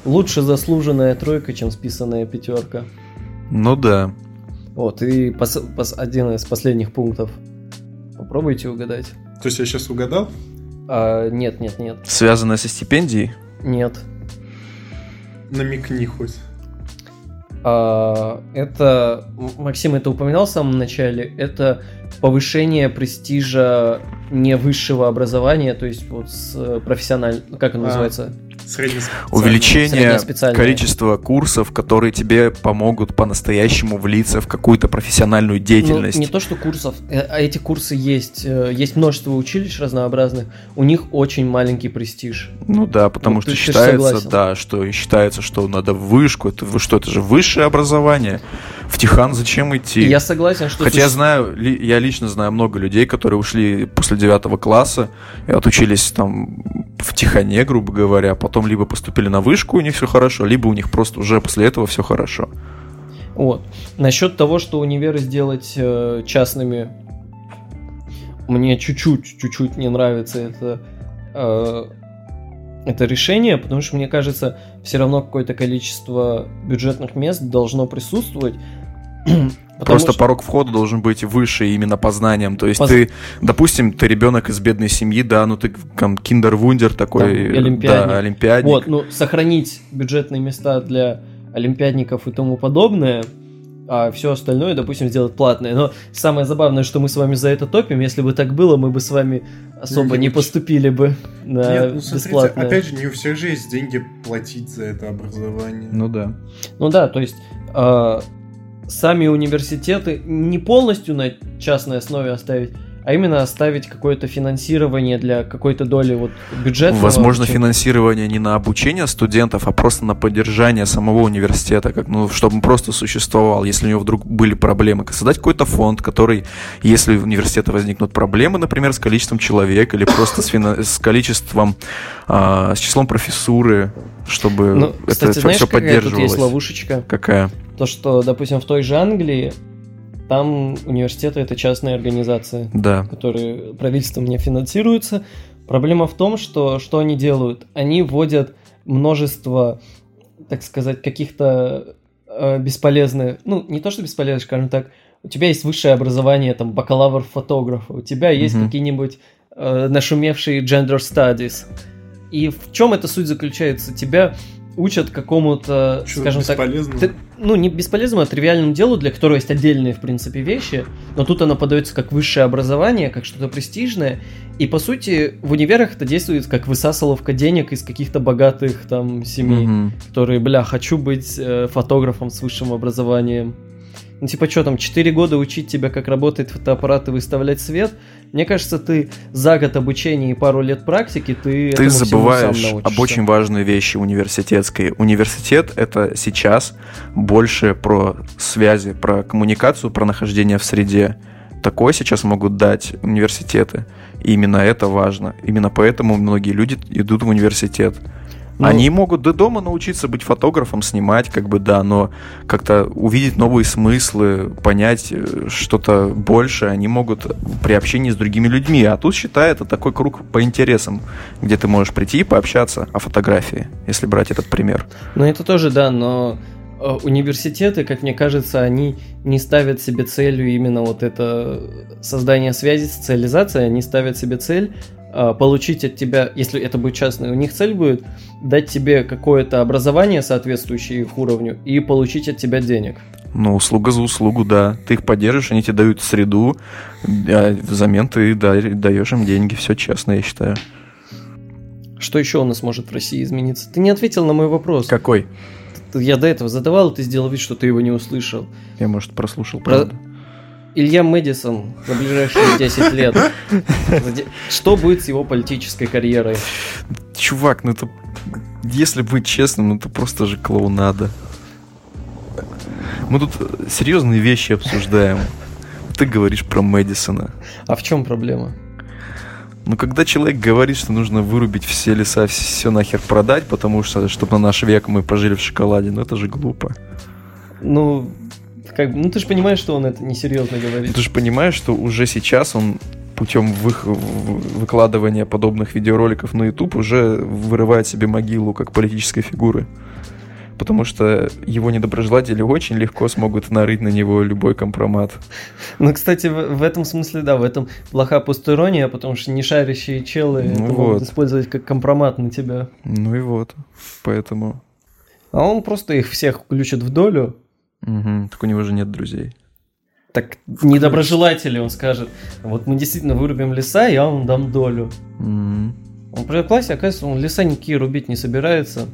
лучше заслуженная тройка, чем списанная пятерка. Ну да. Вот, и пос- пос- один из последних пунктов. Попробуйте угадать. То есть я сейчас угадал? А, нет, нет, нет, Связанное со стипендией? нет. Намекни хоть. А, это, Максим это упоминал в самом начале, это повышение престижа не высшего образования, то есть вот с профессионального, как оно А, называется? Увеличение количества курсов, которые тебе помогут по-настоящему влиться в какую-то профессиональную деятельность. Ну, не то, что курсов, э, а эти курсы есть. э, Есть множество училищ разнообразных, у них очень маленький престиж. Ну да, потому Ну, что ты- ты считается, согласен. да, что считается, что надо в вышку, это вы что, это же высшее образование. В Тихан зачем идти? Я согласен, что... Хотя я знаю, ли- я лично знаю много людей, которые ушли после девятого класса и отучились там в Тихане, грубо говоря, потом либо поступили на вышку, у них все хорошо, либо у них просто уже после этого все хорошо. Вот. Насчет того, что универы сделать э, частными, мне чуть-чуть, чуть-чуть не нравится это, э, это решение, потому что мне кажется, все равно какое-то количество бюджетных мест должно присутствовать. Просто что- порог входа должен быть выше именно по знаниям. То есть Поз- ты, допустим, ты ребенок из бедной семьи, да, ну ты там киндер-вундер такой, Там, олимпиадник. да, олимпиадник. Вот, ну, сохранить бюджетные места для олимпиадников и тому подобное, а все остальное, допустим, сделать платное. Но самое забавное, что мы с вами за это топим. Если бы так было, мы бы с вами особо Не не уч- поступили бы на Нет, ну смотрите, бесплатное. опять же, не у всех же есть деньги платить за это образование. Ну да. Ну да, то есть а, сами университеты не полностью на частной основе оставить, а именно оставить какое-то финансирование для какой-то доли вот бюджета. Возможно, финансирование не на обучение студентов, а просто на поддержание самого университета, как, ну, чтобы он просто существовал, если у него вдруг были проблемы. Создать какой-то фонд, который, если у университета возникнут проблемы, например, с количеством человек или просто с, фина- с количеством, а, с числом профессуры, чтобы Ну, это кстати, все, знаешь, какая тут поддерживалось. есть ловушечка? Какая? То, что, допустим, в той же Англии, там университеты это частные организации, Да. которые правительством не финансируются. Проблема в том, что что они делают? Они вводят множество, так сказать, каких-то э, бесполезных, ну, не то что бесполезных, скажем так, у тебя есть высшее образование, там, бакалавр фотографа, у тебя есть Мгм. какие-нибудь э, нашумевшие gender studies. И в чем эта суть заключается? Тебя учат какому-то, скажем так, ты- ну, не бесполезному, а тривиальному делу, для которого есть отдельные, в принципе, вещи, но тут оно подается как высшее образование, как что-то престижное, и, по сути, в универах это действует как высасываловка денег из каких-то богатых там семей, Мгм. которые, бля, хочу быть э, фотографом с высшим образованием. Ну, типа, что там, 4 года учить тебя, как работает фотоаппарат и выставлять свет? Мне кажется, ты за год обучения и пару лет практики, ты Ты забываешь об очень важной вещи университетской. Университет это сейчас больше про связи, про коммуникацию, про нахождение в среде. Такое сейчас могут дать университеты. И именно это важно. Именно поэтому многие люди идут в университет. Ну, Они могут до дома научиться быть фотографом, снимать, как бы, да, но как-то увидеть новые смыслы, понять э, что-то больше они могут при общении с другими людьми. А тут, считай, это такой круг по интересам, где ты можешь прийти и пообщаться о фотографии, если брать этот пример. Ну, это тоже, да, но э, университеты, как мне кажется, они не ставят себе целью именно вот это создание связи, социализация, они ставят себе цель э, получить от тебя, если это будет частное, у них цель будет дать тебе какое-то образование, соответствующее их уровню, и получить от тебя денег. Ну, услуга за услугу, да. Ты их поддержишь, они тебе дают среду, а взамен ты да- даешь им деньги. Все честно, я считаю. Что еще у нас может в России измениться? Ты не ответил на мой вопрос. Какой? Я до этого задавал, ты сделал вид, что ты его не услышал. Я, может, прослушал, Про- правда. Илья Мэдисон за ближайшие 10 лет. Что будет с его политической карьерой? Чувак, ну это... Если быть честным, ну это просто же клоунада. Мы тут серьезные вещи обсуждаем. Ты говоришь про Мэдисона. А в чем проблема? Но когда человек говорит, что нужно вырубить все леса, все нахер продать, потому что, чтобы на наш век мы пожили в шоколаде, ну это же глупо. Ну, как ну ты же понимаешь, что он это несерьезно говорит. Ты же понимаешь, что уже сейчас он путем вых- в- выкладывания подобных видеороликов на YouTube уже вырывает себе могилу как политической фигуры. Потому что его недоброжелатели очень легко смогут нарыть на него любой компромат. Ну, кстати, в, в этом смысле, да, в этом плоха постирония, потому что не шарящие челы Ну это могут вот. использовать как компромат на тебя. Ну и вот. Поэтому... А он просто их всех включит в долю. Мгм. Так у него же нет друзей. Так недоброжелатели, он скажет, вот мы действительно вырубим леса, я вам дам долю. М. Он при классе, оказывается, он леса никакие рубить не собирается.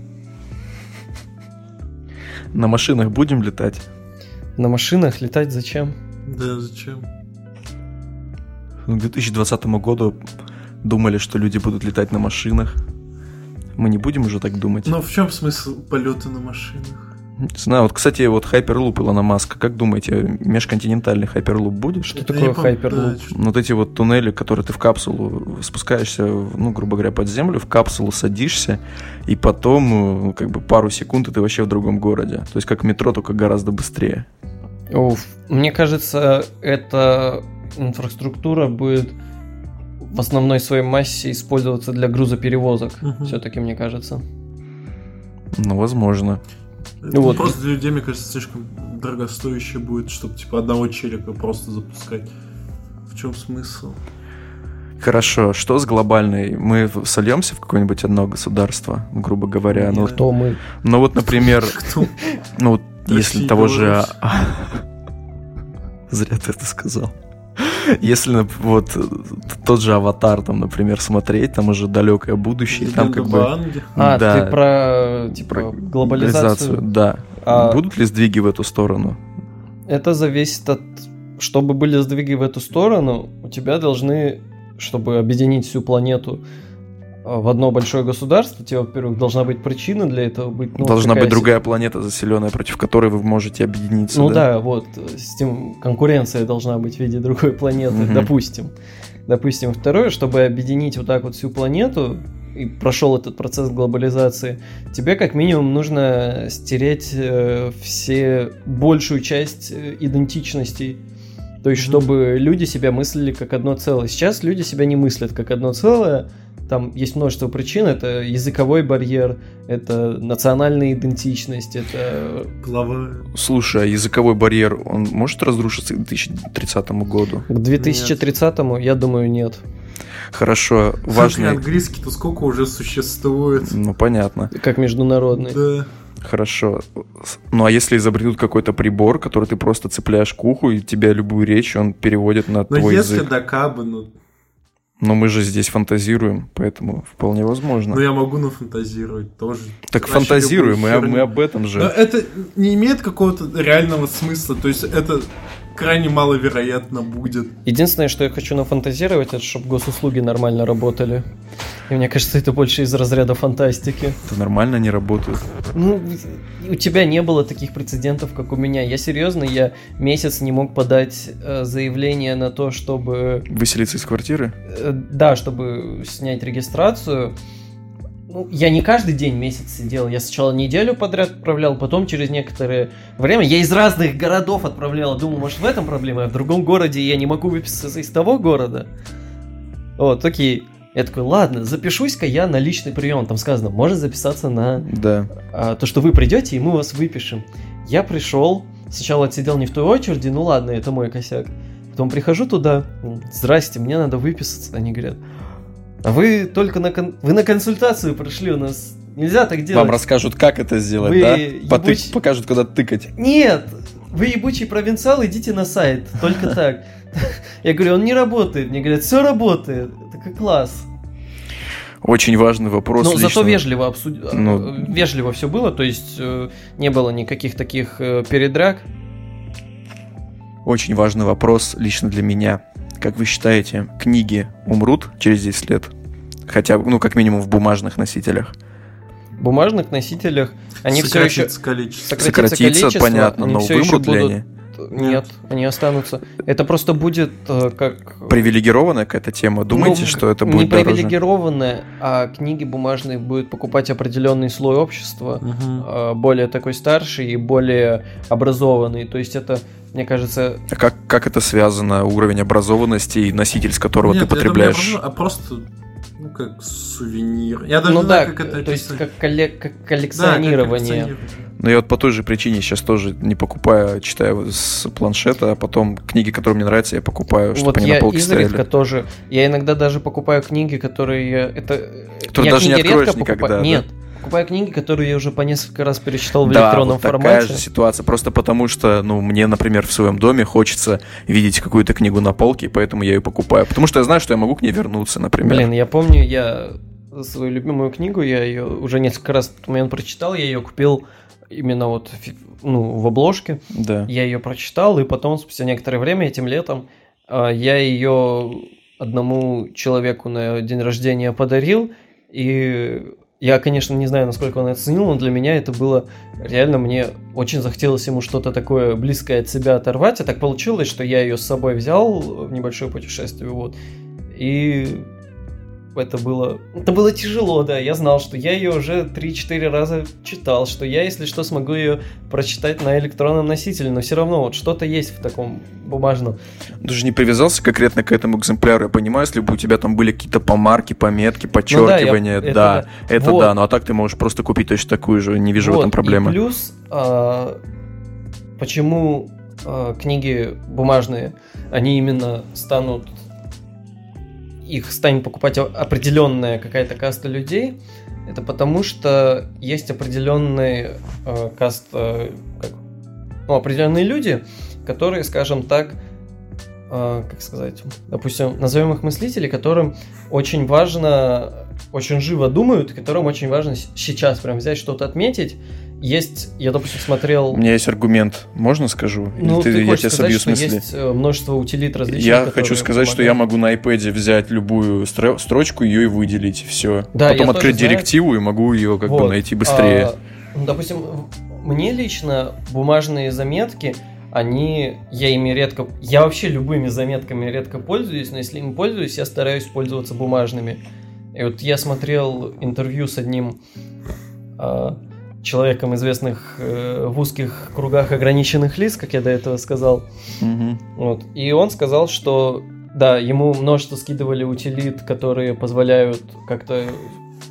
На машинах будем летать? На машинах летать зачем? Да, зачем? К 2020 году думали, что люди будут летать на машинах. Мы не будем уже так думать. Но в чем смысл полета на машинах? Не знаю, вот, кстати, вот Hyperloop Илона Маска, как думаете, межконтинентальный Hyperloop будет? Что такое Hyperloop? Вот эти вот туннели, которые ты в капсулу спускаешься, ну, грубо говоря, под землю, в капсулу садишься, и потом, ну, как бы пару секунд, и ты вообще в другом городе. То есть как метро, только гораздо быстрее. Уф, мне кажется, эта инфраструктура будет в основной своей массе использоваться для грузоперевозок. Мгм. Все-таки, мне кажется. Ну, возможно. Это вот. просто для людей, мне кажется, слишком дорогостоящее будет, чтобы типа одного челика просто запускать. В чем смысл? Хорошо, что с глобальной? Мы сольемся в какое-нибудь одно государство, грубо говоря. Ну, Нет. Кто мы? ну вот, например, Кто? ну вот если того же... Зря ты это сказал. Если вот э, тот же аватар, там, например, смотреть, там уже далекое будущее, там как бы... А, ты про, типа, глобализацию? Да. А- Будут ли сдвиги в эту сторону? Это зависит от... Чтобы были сдвиги в эту сторону, у тебя должны, чтобы объединить всю планету в одно большое государство, тебе, во-первых, должна быть причина для этого быть. ну, Должна быть другая планета заселенная, против которой вы можете объединиться. Ну да, вот, э, с тем конкуренция должна быть в виде другой планеты, Мгм. допустим. Допустим, второе, чтобы объединить вот так вот всю планету, и прошел этот процесс глобализации, тебе как минимум нужно стереть э, все большую часть э, идентичностей. То есть, Мгм. чтобы люди себя мыслили как одно целое. Сейчас люди себя не мыслят как одно целое. Там есть множество причин. Это языковой барьер, это национальная идентичность, это Плаваю. Слушай, а языковой барьер, он может разрушиться к 2030 году? К 2030-му, я думаю, нет. Хорошо, важный... английский-то сколько уже существует? Ну, понятно. Как международный. Да. Хорошо. Ну, а если изобретут какой-то прибор, который ты просто цепляешь к уху, и тебя любую речь он переводит на Но твой если язык? до кабы, ну, Но мы же здесь фантазируем, поэтому вполне возможно. ну я могу нафантазировать тоже. так фантазируем, мы, мы об этом Но же. это не имеет какого-то реального смысла, то есть это крайне маловероятно будет. Единственное, что я хочу нафантазировать, это чтобы госуслуги нормально работали. И мне кажется, это больше из разряда фантастики. Это нормально не работает. Ну, у тебя не было таких прецедентов, как у меня. Я серьезно, я месяц не мог подать э, заявление на то, чтобы... Выселиться из квартиры? э, да, чтобы снять регистрацию. Ну, я не каждый день месяц сидел. Я сначала неделю подряд отправлял, потом через некоторое время я из разных городов отправлял. Думал, может в этом проблема, а в другом городе я не могу выписаться из того города. Вот, окей. Я такой, ладно, запишусь-ка я на личный прием. Там сказано, можно записаться на Да. а, то, что вы придете, и мы вас выпишем. Я пришел, сначала отсидел не в той очереди, ну ладно, это мой косяк. Потом прихожу туда, здрасте, мне надо выписаться. Они говорят, а вы только на, кон- вы на консультацию пришли, у нас нельзя так делать. Вам расскажут, как это сделать, Вы да? ебуч- Потык- Покажут, куда тыкать. Нет, вы ебучий провинциал, идите на сайт, только так. Я говорю, он не работает. Мне говорят, все работает. Это класс. Очень важный вопрос. Но Ну, зато лично. вежливо обсуд... Ну. э, вежливо все было, то есть э, не было никаких таких э, передряг. Очень важный вопрос лично для меня. Как вы считаете, книги умрут через 10 лет? Хотя ну, как минимум в бумажных носителях. В бумажных носителях они все еще Сократится количество. сократится, Сократится, количество, понятно, они но вымрут ли будут- они? Нет, они останутся. Это просто будет э, как... Привилегированная какая-то тема? Думаете, Ну, что это не будет дороже? привилегированные, а книги бумажные будет покупать определенный слой общества, э, более такой старший и более образованный. То есть это, мне кажется, А как, как это связано, уровень образованности и носитель, с которого Нет, ты я думаю, потребляешь? не образу- а просто, ну, как сувенир. Я даже ну не да, знаю, как это то есть как, коллек- как Да, как коллекционирование. коллекционирование. Но я вот по той же причине сейчас тоже не покупаю, читаю с планшета, а потом книги, которые мне нравятся, я покупаю, чтобы вот они я на полке изредка стояли. тоже, я иногда даже покупаю книги, которые я- это Которые я даже не откроешь никогда, покупаю. да? Нет, покупаю книги, которые я уже по несколько раз перечитал в Да, электронном вот такая формате. же ситуация. Просто потому что, ну, мне, например, в своем доме хочется видеть какую-то книгу на полке, и поэтому я ее покупаю. Потому что я знаю, что я могу к ней вернуться, например. Блин, я помню, я свою любимую книгу, я ее уже несколько раз в момент прочитал, я ее купил именно вот ну, в обложке. Да. Я ее прочитал, и потом, спустя некоторое время, этим летом, а, я ее одному человеку на день рождения подарил, и я, конечно, не знаю, насколько он это оценил, но для меня это было реально, мне очень захотелось ему что-то такое близкое от себя оторвать, а так получилось, что я ее с собой взял в небольшое путешествие, вот, и это было... Это было тяжело, да. Я знал, что я ее уже 3-4 раза читал, что я, если что, смогу ее прочитать на электронном носителе, но все равно вот что-то есть в таком бумажном. Ты же не привязался конкретно к этому экземпляру. Я понимаю, если бы у тебя там были какие-то помарки, пометки, Ну да, подчеркивания, я- да, это это, Вот. да. Ну а так ты можешь просто купить точно такую же. Не вижу в Вот, этом проблемы. И плюс, а, почему а, книги бумажные, они именно станут их станет покупать определенная какая-то каста людей, это потому что есть определенные э, каста, как, ну, определенные люди, которые, скажем так, э, как сказать, допустим, назовем их мыслители, которым очень важно, очень живо думают, которым очень важно сейчас прям взять что-то отметить. Есть, я, допустим, смотрел... У меня есть аргумент. Можно скажу? Или Ну, ты, ты я сказать, собью с что мысли? есть э, множество утилит различных. Я хочу сказать, что я помогают. могу на iPad взять любую стро- строчку, ее и выделить, все. Да, Потом открыть знаю. директиву и могу ее как бы Вот. найти быстрее. А, допустим, мне лично бумажные заметки, они, я ими редко, я вообще любыми заметками редко пользуюсь, но если ими пользуюсь, я стараюсь пользоваться бумажными. И вот я смотрел интервью с одним а, человеком, известных э, в узких кругах ограниченных лиц, как я до этого сказал. Мгм. Вот. И он сказал, что да, ему множество скидывали утилит, которые позволяют как-то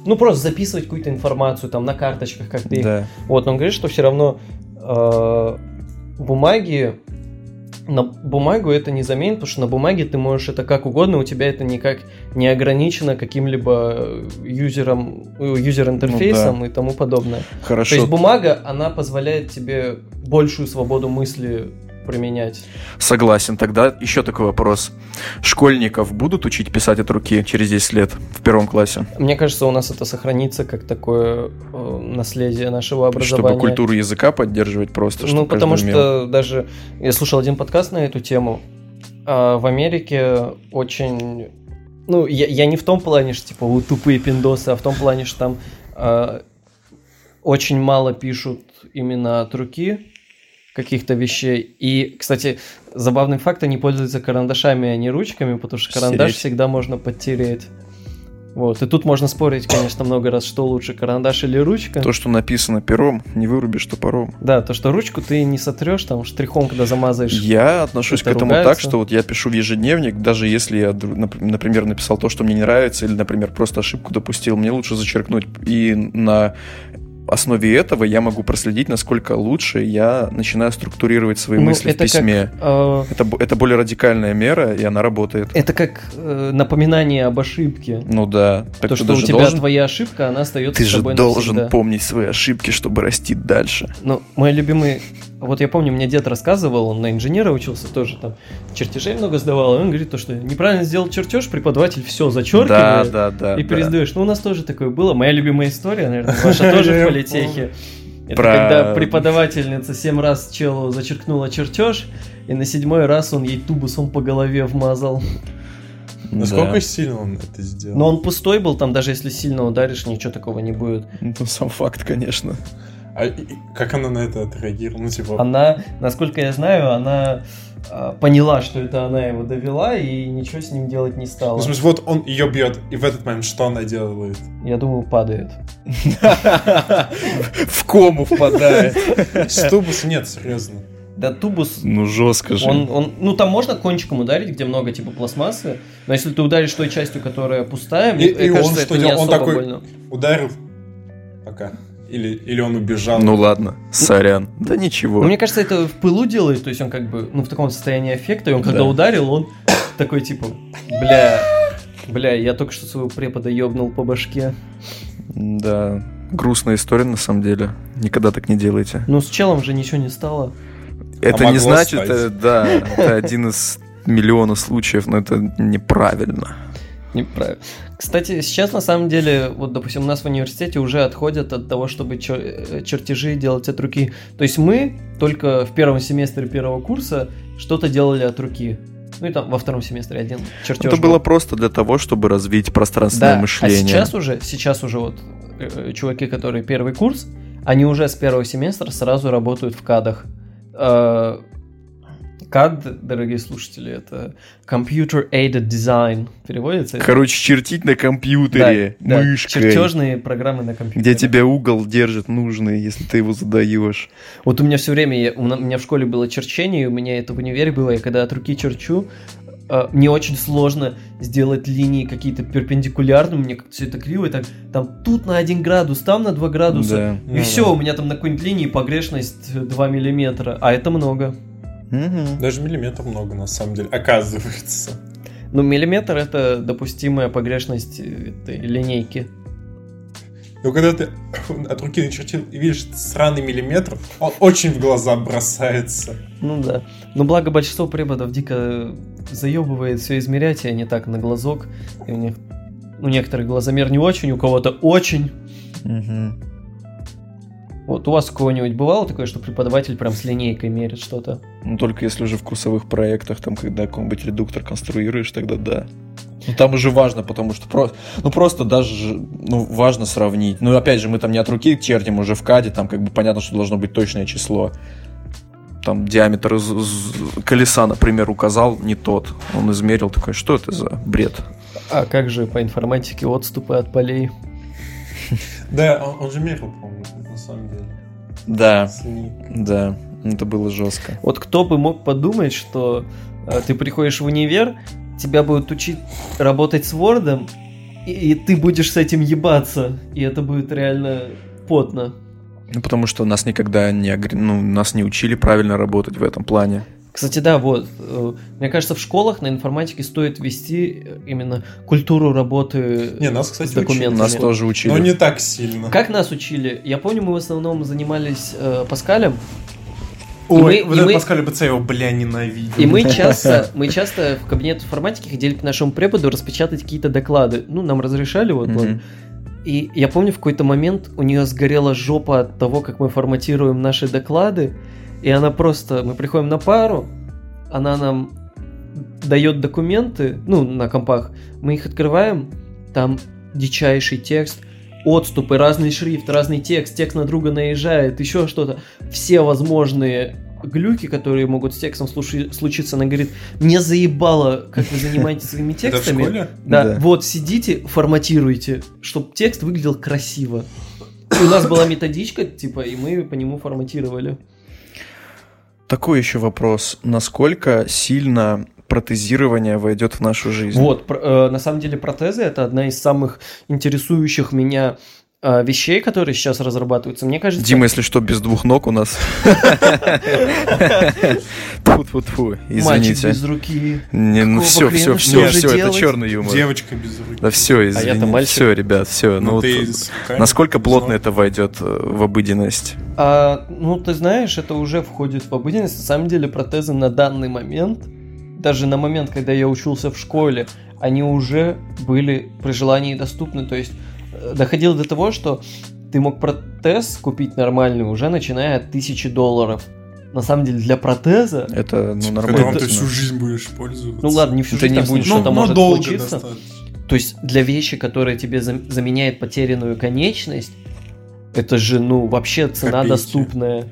ну, просто записывать какую-то информацию там на карточках, как ты. Да. Вот, но он говорит, что все равно э, бумаги на бумагу это не заменит, потому что на бумаге ты можешь это как угодно, у тебя это никак не ограничено каким-либо э, юзером, э, юзер-интерфейсом Ну и тому подобное. Хорошо. То есть бумага, она позволяет тебе большую свободу мысли применять. Согласен. Тогда еще такой вопрос. Школьников будут учить писать от руки через 10 лет в первом классе? Мне кажется, у нас это сохранится как такое э, наследие нашего образования. Чтобы культуру языка поддерживать просто. Ну, потому каждый умел. что даже я слушал один подкаст на эту тему. а, в Америке очень. Ну, я, я не в том плане, что типа вот тупые пиндосы, а в том плане, что там а, очень мало пишут именно от руки каких-то вещей. И, кстати, забавный факт, они пользуются карандашами, а не ручками, потому что карандаш Стереть. всегда можно подтереть. Вот. И тут можно спорить, конечно, много раз, что лучше, карандаш или ручка. То, что написано пером, не вырубишь топором. Да, то, что ручку ты не сотрешь, там штрихом, когда замазаешь. Я отношусь к Это этому так, ругаются. что вот я пишу в ежедневник, даже если я, например, написал то, что мне не нравится, или, например, просто ошибку допустил, мне лучше зачеркнуть. И на основе этого я могу проследить, насколько лучше я начинаю структурировать свои Ну, мысли в это как, письме. э, Это, это более радикальная мера, и она работает. это как э, напоминание об ошибке. Ну да. Так то, ты что у же тебя должен, твоя ошибка, она остается ты с же тобой должен навсегда. помнить свои ошибки, чтобы расти дальше. Ну, мой любимый... Вот я помню, мне дед рассказывал, он на инженера учился тоже, там, чертежей много сдавал, и он говорит то, что неправильно сделал чертеж, преподаватель все Да, зачеркивает да, да. и да. пересдаешь. Ну, у нас тоже такое было. Моя любимая история, наверное, ваша тоже в политехе. Это Про- когда преподавательница семь раз челу зачеркнула чертеж, и на седьмой раз он ей тубусом по голове вмазал. Насколько Да. сильно он это сделал? Но он пустой был, там даже если сильно ударишь, ничего такого не будет. Ну, сам факт, конечно. А и- и как она на это отреагировала? Ну, типа, Она, насколько я знаю, она а, поняла, что это она его довела, и ничего с ним делать не ну, стала. в смысле, вот он ее бьет, и в этот момент что она делает? Я думаю, падает. В кому впадает. С тубусом нет, серьезно. Да тубус, Ну, жестко же. он, он, ну там можно кончиком ударить, где много типа пластмассы, но если ты ударишь той частью, которая пустая, мне И- и он кажется, что это не делал? Он особо такой- больно. Ударил. Пока. Или, или он убежал. Ну ладно, сорян. Да ничего. Ну, мне кажется, это в пылу делает, то есть он как бы, ну, в таком состоянии эффекта, и он когда Да. ударил, он такой типа, бля, бля, я только что своего препода ёбнул по башке. Да, грустная история на самом деле. Никогда так не делайте. Ну, с челом же ничего не стало. Это не могло значит, стать. э, да, это один из миллиона случаев, но это неправильно. Неправильно. Кстати, сейчас на самом деле, вот, допустим, у нас в университете уже отходят от того, чтобы чер- э, чертежи делать от руки. То есть мы только в первом семестре первого курса что-то делали от руки. Ну и там во втором семестре один чертеж. Это был. было просто для того, чтобы развить пространственное да, мышление. А сейчас уже, сейчас уже вот э, чуваки, которые первый курс, они уже с первого семестра сразу работают в кадах. CAD, дорогие слушатели, это Computer Aided Design. Переводится? это? Короче, чертить на компьютере, Да, да, мышкой, чертежные программы на компьютере. где тебя угол держит нужный, если ты его задаешь. Вот у меня все время, я- у меня в школе было черчение, и у меня это в универе было, я когда от руки черчу, э, мне очень сложно сделать линии какие-то перпендикулярные, мне как-то все это криво, и так, там тут на 1 градус, там на 2 градуса, Да. и Ну все, да. у меня там на какой-нибудь линии погрешность 2 миллиметра, а это много. Мгм. Даже миллиметр много, на самом деле, оказывается. Ну, миллиметр это допустимая погрешность э, этой линейки. Но когда ты от руки начертил и видишь сраный миллиметр, он очень в глаза бросается. Ну да. Но благо большинство преподов дико заебывает все измерять, и они так на глазок. И у них у некоторых глазомер не очень, у кого-то очень. Мгм. Вот у вас у кого-нибудь бывало такое, что преподаватель прям с линейкой мерит что-то? Ну, только если уже в курсовых проектах, там, когда какой-нибудь редуктор конструируешь, тогда да. Ну, там уже важно, потому что просто, ну, просто даже, ну, важно сравнить. Ну, опять же, мы там не от руки чертим уже в каде, там, как бы, понятно, что должно быть точное число. Там диаметр из- из колеса, например, указал не тот. Он измерил такой, что это за бред? А как же по информатике отступы от полей? Да, он, же мерил, по-моему, самом деле. Да, С линейкой. да, это было жестко. Вот кто бы мог подумать, что э, ты приходишь в универ, тебя будут учить работать с Word, и, и ты будешь с этим ебаться, и это будет реально потно. Ну, потому что нас никогда не, ну, нас не учили правильно работать в этом плане. Кстати, да, вот. э, Мне кажется, в школах на информатике стоит вести э, именно культуру работы Не, нас, кстати, с документами. Нас тоже учили. Но не так сильно. Как нас учили? Я помню, мы в основном занимались э, Паскалем, Ой, И мы- вот и это мы- Паскаль БЦ, его, бля, ненавидел. и мы часто, мы часто в кабинет информатики ходили к нашему преподу распечатать какие-то доклады. Ну, нам разрешали, вот, вот. И я помню, в какой-то момент у нее сгорела жопа от того, как мы форматируем наши доклады. И она просто... Мы приходим на пару, она нам дает документы, ну, на компах. Мы их открываем, там дичайший текст, отступы, разный шрифт, разный текст, текст на друга наезжает, еще что-то. Все возможные глюки, которые могут с текстом случиться, она говорит, мне заебало, как вы занимаетесь своими Это в текстами. школе? Да, Да. вот сидите, форматируйте, чтобы текст выглядел красиво. И у нас была методичка, типа, и мы по нему форматировали. Такой еще вопрос. Насколько сильно протезирование войдет в нашу жизнь? Вот, э, на самом деле протезы это одна из самых интересующих меня вещей, которые сейчас разрабатываются. Мне кажется, Дима, если что, без двух ног у нас. Тьфу-тьфу-тьфу, мальчик извините. без руки. Не, ну все, все, все, все, это черный юмор. Девочка без руки. Да все, А я-то извини. мальчик. Все, ребят, все. Ну, Ну, насколько плотно это войдет э, в обыденность? А, ну, ты знаешь, это уже входит в обыденность. На самом деле протезы на данный момент, даже на момент, когда я учился в школе, они уже были при желании доступны. То есть э, доходило до того, что ты мог протез купить нормальный уже начиная от тысячи долларов. На самом деле для протеза, Это, ну, Которым нормально. ты всю жизнь будешь пользоваться. ну ладно, не всю Ты жизнь, не будешь- что-то может долго случиться. достаточно. То есть для вещи, которая тебе зам- заменяет потерянную конечность, это же, ну, вообще цена Копейки. доступная.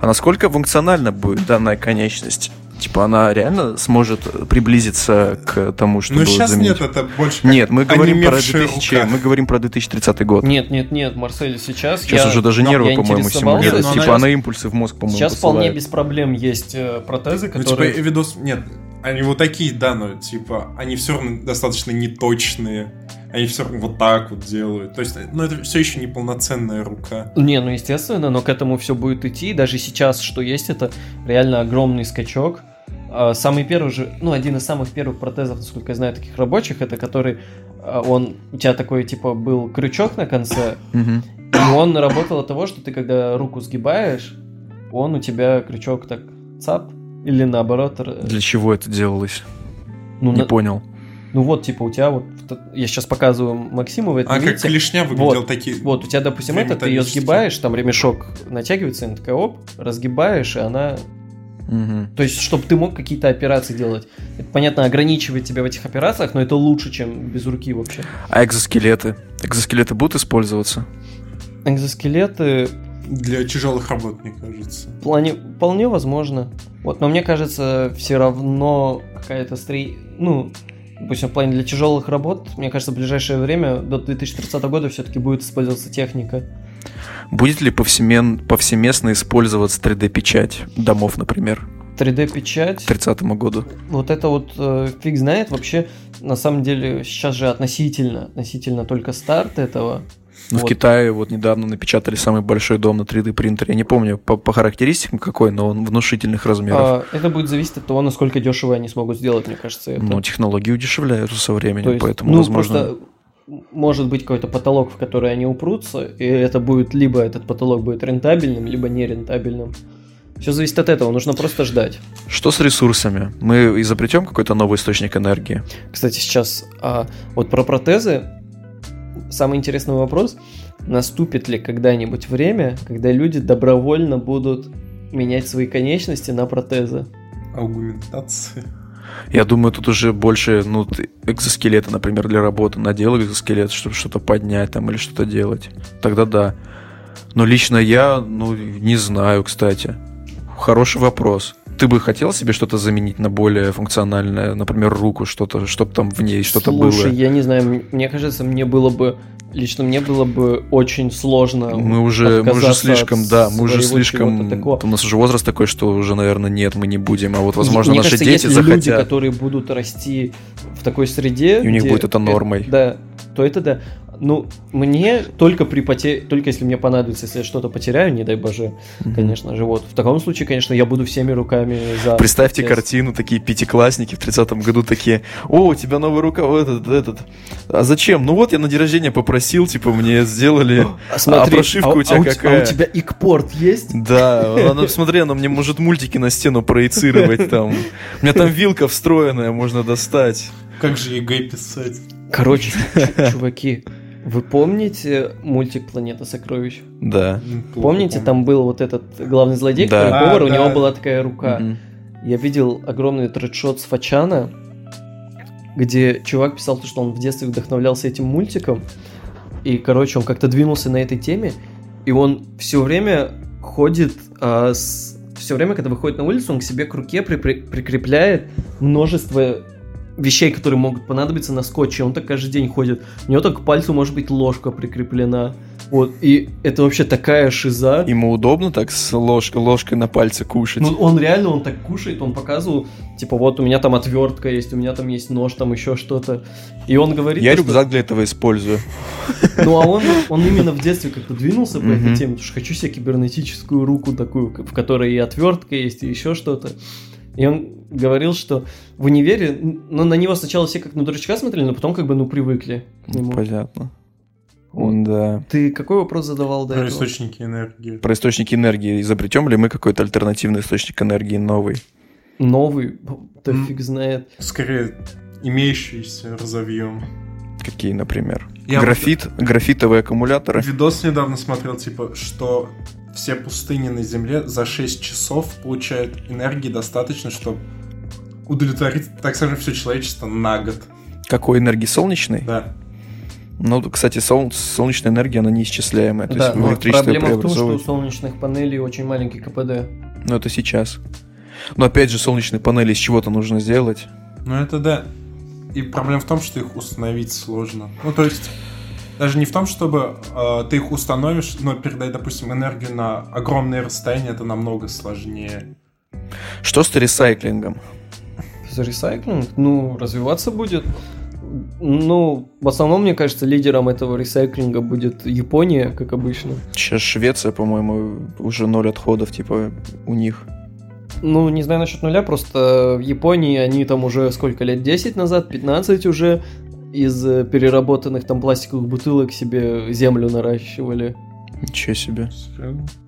А насколько функциональна будет данная конечность? Типа она реально сможет приблизиться к тому, чтобы Но сейчас заменить? нет, это больше как Нет, мы говорим про онемевшая 2000, рука. мы говорим про 2030 год. Нет, нет, нет, Марсель, сейчас Сейчас я- уже даже нервы, по-моему, но Типа она- она импульсы в мозг, по-моему, Сейчас вполне посылает. без проблем есть э, протезы, Ну, которые... типа, видос... Нет, они вот такие, да, но, типа, они все равно достаточно неточные. Они все равно вот так вот делают. То есть, ну, это все еще не полноценная рука. Не, ну естественно, но к этому все будет идти. Даже сейчас, что есть, это реально огромный скачок. А, Самый первый же, ну, один из самых первых протезов, насколько я знаю, таких рабочих, это который, а, он, у тебя такой, типа, был крючок на конце, и он работал от того, что ты, когда руку сгибаешь, он у тебя крючок так цап, или наоборот. Для чего это делалось? ну, Не на- понял. ну вот, типа, у тебя вот, я сейчас показываю Максиму, вы это А как видите. клешня выглядел Вот, такие... Вот, у тебя, допустим, это, ты ее сгибаешь, там ремешок натягивается, и она такая, оп, разгибаешь, и она... Мгм. То есть, чтобы ты мог какие-то операции делать. Это, понятно, ограничивает тебя в этих операциях, но это лучше, чем без руки вообще. А экзоскелеты? Экзоскелеты будут использоваться? Экзоскелеты Для тяжелых работ, мне кажется. вполне, вполне возможно. Вот, но мне кажется, все равно какая-то стрей... Ну, допустим, в плане для тяжелых работ, мне кажется, в ближайшее время, до 2030 года, все-таки будет использоваться техника. Будет ли повсемен- повсеместно использоваться 3D-печать домов, например, 3D-печать. к 30 году? Вот это вот э, фиг знает. Вообще, на самом деле, сейчас же относительно, относительно только старт этого. Ну, в Вот. Китае вот недавно напечатали самый большой дом на 3D принтере. Я не помню по, по характеристикам какой, но он внушительных размеров. А, это будет зависеть от того, насколько дешево они смогут сделать, мне кажется. Это. Ну, технологии удешевляются со временем, есть, поэтому, ну, возможно... может быть какой-то потолок, в который они упрутся, и это будет либо этот потолок будет рентабельным, либо нерентабельным. Все зависит от этого, нужно просто ждать. Что с ресурсами? Мы изобретем какой-то новый источник энергии? Кстати, сейчас а, вот про протезы самый интересный вопрос. Наступит ли когда-нибудь время, когда люди добровольно будут менять свои конечности на протезы? Аугментация. Я думаю, тут уже больше, ну, экзоскелета, например, для работы. Надел экзоскелет, чтобы что-то поднять там или что-то делать. Тогда да. Но лично я, ну, не знаю, кстати. Хороший вопрос. Ты бы хотел себе что-то заменить на более функциональное, например, руку, что-то, чтобы там в ней что-то Слушай, было? я не знаю, мне кажется, мне было бы лично мне было бы очень сложно. Мы уже, мы уже слишком, да, мы уже слишком, у нас уже возраст такой, что уже, наверное, нет, мы не будем. А вот, возможно, Мне наши кажется, дети если люди, захотят. которые будут расти в такой среде, И у них будет это нормой. да, то это да. Ну, мне только при потере, только если мне понадобится, если я что-то потеряю, не дай боже, Мгм. конечно же, вот. В таком случае, конечно, я буду всеми руками за. Представьте Yes. картину, такие пятиклассники в 30-м году такие, о, у тебя новый рукав, этот, этот. А зачем? Ну вот я на день рождения попросил, типа, мне сделали. А смотри, а прошивка у тебя а какая? А у тебя ИК-порт есть? Да, она, смотри, она мне может мультики на стену проецировать там. У меня там вилка встроенная, можно достать. Как же ЕГЭ писать? Короче, чу- чуваки, вы помните мультик «Планета сокровищ»? Да. Помните, там был вот этот главный злодей, Да. который повар, А, у да. него была такая рука. Мгм. Я видел огромный тредшот с Форчана, где чувак писал, что он в детстве вдохновлялся этим мультиком. И, короче, он как-то двинулся на этой теме, и он все время ходит, все время, когда выходит на улицу, он к себе к руке припри- прикрепляет множество вещей, которые могут понадобиться на скотче. Он так каждый день ходит. У него так к пальцу может быть ложка прикреплена. Вот, и это вообще такая шиза. Ему удобно так с ложкой, ложкой на пальце кушать. Ну, он реально, он так кушает, он показывал, типа, вот у меня там отвертка есть, у меня там есть нож, там еще что-то. И он говорит... Я то, что- рюкзак для этого использую. Ну, а он, он именно в детстве как-то двинулся по этой теме, потому что хочу себе кибернетическую руку такую, в которой и отвертка есть, и еще что-то. И он говорил, что в универе, ну, на него сначала все как на дурачка смотрели, но потом как бы, ну, привыкли к нему. Понятно. Вот. Да. Ты какой вопрос задавал до Про этого? источники энергии. Про источники энергии. Изобретем ли мы какой-то альтернативный источник энергии новый? Новый? Да М. фиг знает. Скорее, имеющиеся разовьем. Какие, например? Я Графит, графитовые аккумуляторы. Видос недавно смотрел, типа, что все пустыни на Земле за 6 часов получают энергии достаточно, чтобы удовлетворить, так скажем, все человечество на год. Какой энергии? Солнечной? Да. Ну, кстати, сол- солнечная энергия, она неисчисляемая. То да, есть но электричество проблема в том, что у солнечных панелей очень маленький КПД. Ну, это сейчас. Но опять же, солнечные панели из чего-то нужно сделать. Ну это да. И проблема в том, что их установить сложно. Ну то есть даже не в том, чтобы э, ты их установишь, но передать, допустим, энергию на огромные расстояния, это намного сложнее. Что с ресайклингом? За ресайклинг? Ну, развиваться будет. Ну, в основном, мне кажется, лидером этого ресайклинга будет Япония, как обычно. Сейчас Швеция, по-моему, уже ноль отходов, типа, у них. Ну, не знаю насчет нуля, просто в Японии они там уже сколько лет, 10 назад, 15 уже из э, переработанных там пластиковых бутылок себе землю наращивали. Ничего себе.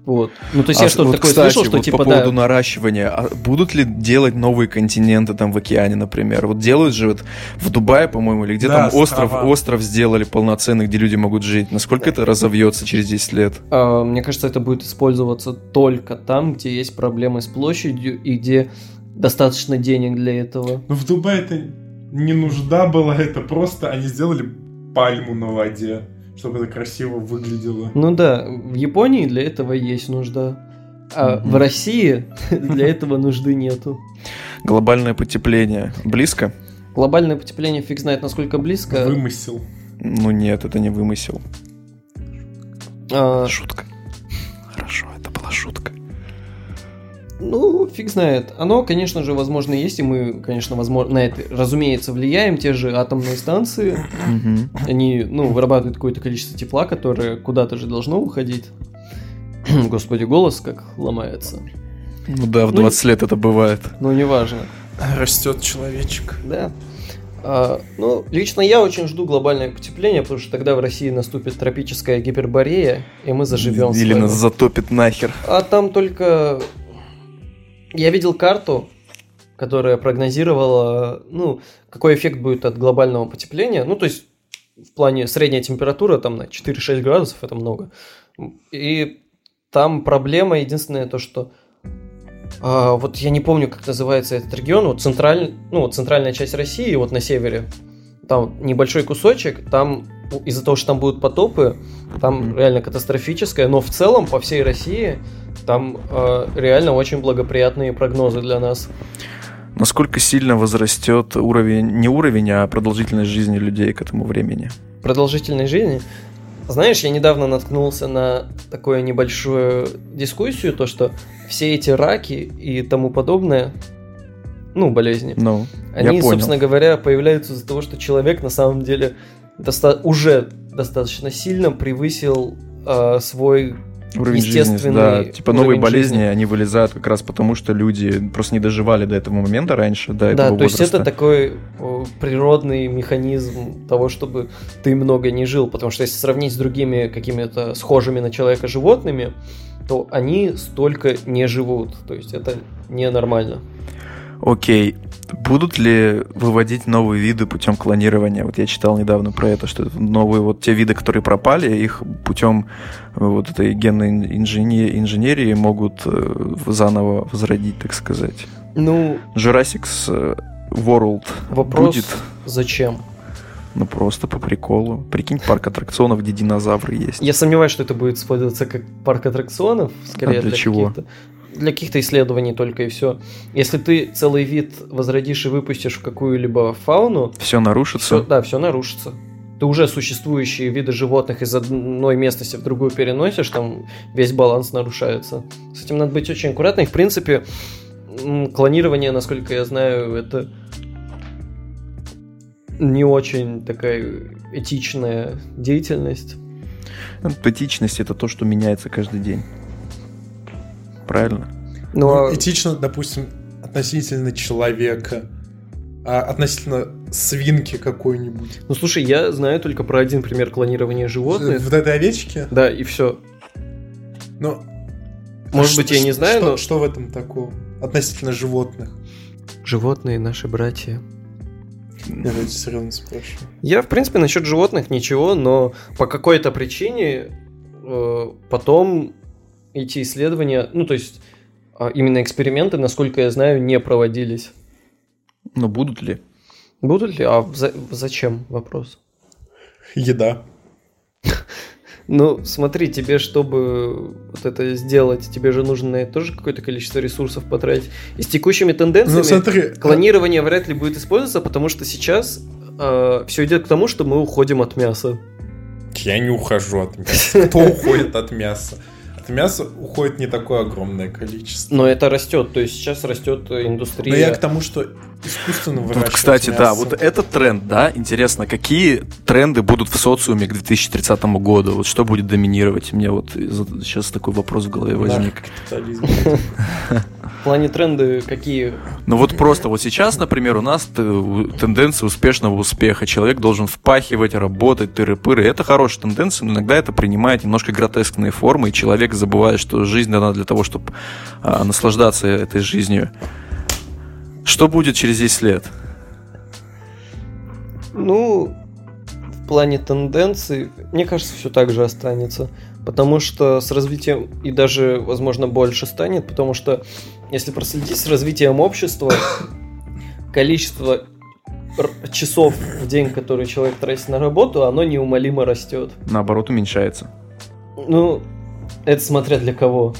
Вот. Ну, то есть А я что-то вот, такое кстати, слышал, что вот типа, по поводу да, наращивания, а будут ли делать новые континенты там в океане, например? Вот делают же вот в Дубае, по-моему, или где Да, там остров, острова. остров сделали полноценный, где люди могут жить. Насколько это разовьется через 10 лет? А, мне кажется, это будет использоваться только там, где есть проблемы с площадью и где достаточно денег для этого. Но в Дубае это не нужда была, это просто они сделали пальму на воде, чтобы это красиво выглядело. Ну да, в Японии для этого есть нужда. А в России для этого нужды нету. Глобальное потепление близко? Глобальное потепление фиг знает, насколько близко. Вымысел. Ну нет, это не вымысел. А, Шутка. Ну, фиг знает. Оно, конечно же, возможно, есть, и мы, конечно, возможно, на это, разумеется, влияем. Те же атомные станции, они, ну, вырабатывают какое-то количество тепла, которое куда-то же должно уходить. Господи, голос как ломается. Ну да, в Ну, 20 лет это бывает. Ну, неважно. Растет человечек. Да. А, ну, лично я очень жду глобальное потепление, потому что тогда в России наступит тропическая гиперборея, и мы заживем. Или нас затопит нахер. А там только... Я видел карту, которая прогнозировала, ну, какой эффект будет от глобального потепления. Ну, то есть, в плане средняя температура там на 4-6 градусов, это много. И там проблема единственная то, что а, вот я не помню, как называется этот регион, вот централь, ну, вот центральная часть России, вот на севере, там небольшой кусочек, там из-за того, что там будут потопы, там Мгм. реально катастрофическое, но в целом по всей России там э, реально очень благоприятные прогнозы для нас. Насколько сильно возрастет уровень, не уровень, а продолжительность жизни людей к этому времени? Продолжительной жизни. Знаешь, я недавно наткнулся на такую небольшую дискуссию, то что все эти раки и тому подобное, ну, болезни, Ну, Они, собственно говоря, появляются из-за того, что человек на самом деле доста- уже достаточно сильно превысил э, свой Уровень жизни, естественный да. Типа новые болезни, жизни. они вылезают как раз потому, что люди просто не доживали до этого момента раньше, до Да, этого то есть возраста. это такой природный механизм того, чтобы ты много не жил. Потому что если сравнить с другими какими-то схожими на человека животными, то они столько не живут. То есть это ненормально. Окей. Будут ли выводить новые виды путем клонирования? Вот я читал недавно про это, что новые вот те виды, которые пропали, их путем э, вот этой генной инженерии, инженерии могут э, заново возродить, так сказать. Ну, Jurassic э, World вопрос будет, зачем? ну просто по приколу. Прикинь, парк аттракционов, где динозавры есть. Я сомневаюсь, что это будет использоваться как парк аттракционов, скорее А для чего? Для каких-то исследований только и все. Если ты целый вид возродишь и выпустишь в какую-либо фауну, Все нарушится. Всё- да, все нарушится. Ты уже существующие виды животных из одной местности в другую переносишь, там весь баланс нарушается. С этим надо быть очень аккуратным. И, в принципе, клонирование, насколько я знаю, это не очень такая этичная деятельность. Этичность это то, что меняется каждый день. Правильно? Ну, Ну, этично, допустим, относительно человека, а относительно свинки какой-нибудь. ну, слушай, я знаю только про один пример клонирования животных. Вот этой овечки? Да, и все. Ну, Может а быть, что- я не знаю, что, но- Что в этом такого? Относительно животных. Животные наши братья. Я давайте серьезно спрашиваю. Я, в принципе, насчет животных ничего, но по какой-то причине э, потом эти исследования, ну, то есть а, именно эксперименты, насколько я знаю, не проводились. Но будут ли? Будут ли? А за- зачем? Вопрос. Еда. Ну, смотри, тебе, чтобы вот это сделать, тебе же нужно тоже какое-то количество ресурсов потратить. И с текущими тенденциями Ну, смотри, клонирование вряд ли будет использоваться, потому что сейчас все идет к тому, что мы уходим от мяса. Я не ухожу от мяса. Кто уходит от мяса? От мяса уходит не такое огромное количество. Но это растет, то есть сейчас растет индустрия. Но я к тому, что искусственно Тут, выращивать кстати, да, мясо. вот этот тренд, да, интересно, какие тренды будут в социуме к 2030 году? Вот что будет доминировать? Мне вот сейчас такой вопрос в голове возник. Плане тренды какие? Ну вот просто вот сейчас, например, у нас у- тенденция успешного успеха. Человек должен впахивать, работать, тыры-пыры. Это хорошая тенденция, но иногда это принимает немножко гротескные формы, и человек забывает, что жизнь дана для того, чтобы наслаждаться этой жизнью. Что будет через 10 лет? Ну, в плане тенденций, мне кажется, все так же останется. Потому что с развитием, и даже, возможно, больше станет, потому что если проследить с развитием общества, количество часов в день, которые человек тратит на работу, оно неумолимо растет. Наоборот, уменьшается. Ну, это смотря для кого.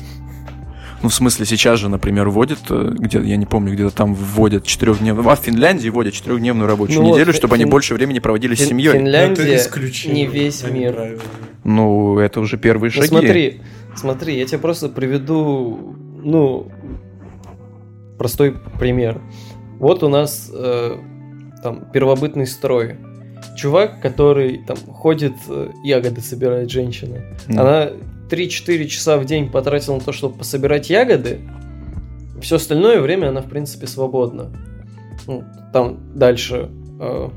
Ну, в смысле, сейчас же, например, вводят, э, где я не помню, где-то там вводят четырехдневную... А в Финляндии вводят четырехдневную рабочую Ну вот, неделю, Фин- чтобы они Фин- больше времени проводили с Фин- семьей. Это Финляндия исключение, не весь а мир. Ну, это уже первые Ну, шаги. смотри, смотри, я тебе просто приведу, ну, простой пример. Вот у нас э, там первобытный строй. Чувак, который там ходит, э, ягоды собирает женщина. Ну, Она 3-4 часа в день потратила на то, чтобы пособирать ягоды. Все остальное время она, в принципе, свободна. Ну, там дальше э,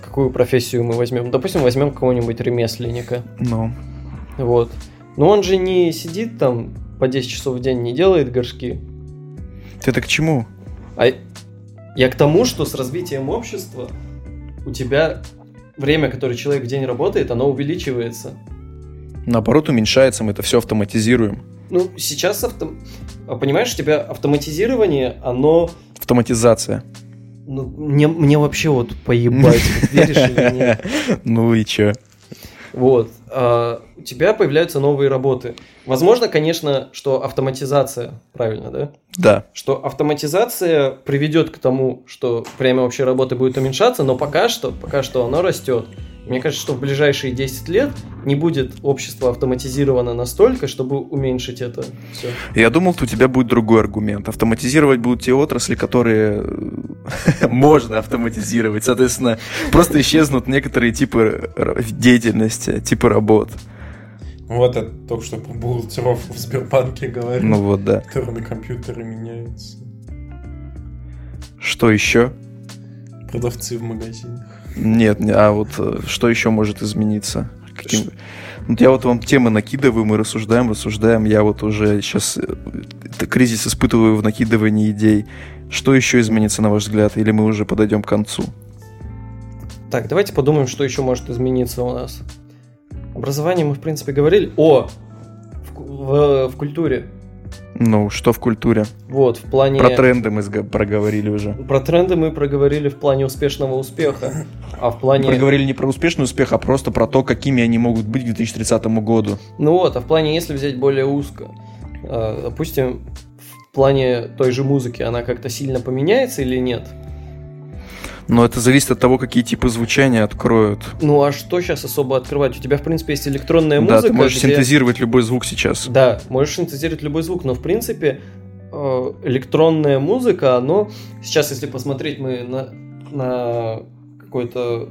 какую профессию мы возьмем? Допустим, возьмем кого-нибудь ремесленника. ну, Вот. Но он же не сидит там по 10 часов в день, не делает горшки. Ты это к чему? А я к тому, что с развитием общества у тебя время, которое человек в день работает, оно увеличивается. Наоборот, уменьшается, мы это все автоматизируем. Ну, сейчас авто... а Понимаешь, у тебя автоматизирование, оно... Автоматизация. Ну, мне, мне вообще вот поебать, веришь или нет. Ну и чё? Вот. а, у тебя появляются новые работы. Возможно, конечно, что автоматизация, правильно, да? Да. что автоматизация приведет к тому, что время общей работы будет уменьшаться, но пока что, пока что оно растет. Мне кажется, что в ближайшие 10 лет не будет общество автоматизировано настолько, чтобы уменьшить это все. Я думал, у тебя будет другой аргумент. Автоматизировать будут те отрасли, которые э, можно автоматизировать. Соответственно, просто исчезнут некоторые типы деятельности, типы работ. Вот это только что бухгалтеров в Сбербанке говорил. Ну вот, да. Которые на компьютеры меняются. Что еще? Продавцы в магазинах. Нет, а вот э, что еще может измениться? Каким... Вот я вот вам темы накидываю, мы рассуждаем, рассуждаем. Я вот уже сейчас э, кризис испытываю в накидывании идей. Что еще изменится, на ваш взгляд? Или мы уже подойдем к концу? Так, давайте подумаем, что еще может измениться у нас. Образование мы, в принципе, говорили. О! В, в, в культуре. Ну, что в культуре? Вот, в плане... Про тренды мы проговорили уже. Про тренды мы проговорили в плане успешного успеха. А в плане... Проговорили не про успешный успех, а просто про то, какими они могут быть к 2030 году. Ну вот, а в плане, если взять более узко, а, допустим, в плане той же музыки, она как-то сильно поменяется или нет? Но это зависит от того, какие типы звучания откроют. Ну а что сейчас особо открывать? У тебя, в принципе, есть электронная музыка. Да, ты можешь где... синтезировать любой звук сейчас. Да, можешь синтезировать любой звук, но в принципе э, электронная музыка, оно сейчас, если посмотреть мы на, на какой-то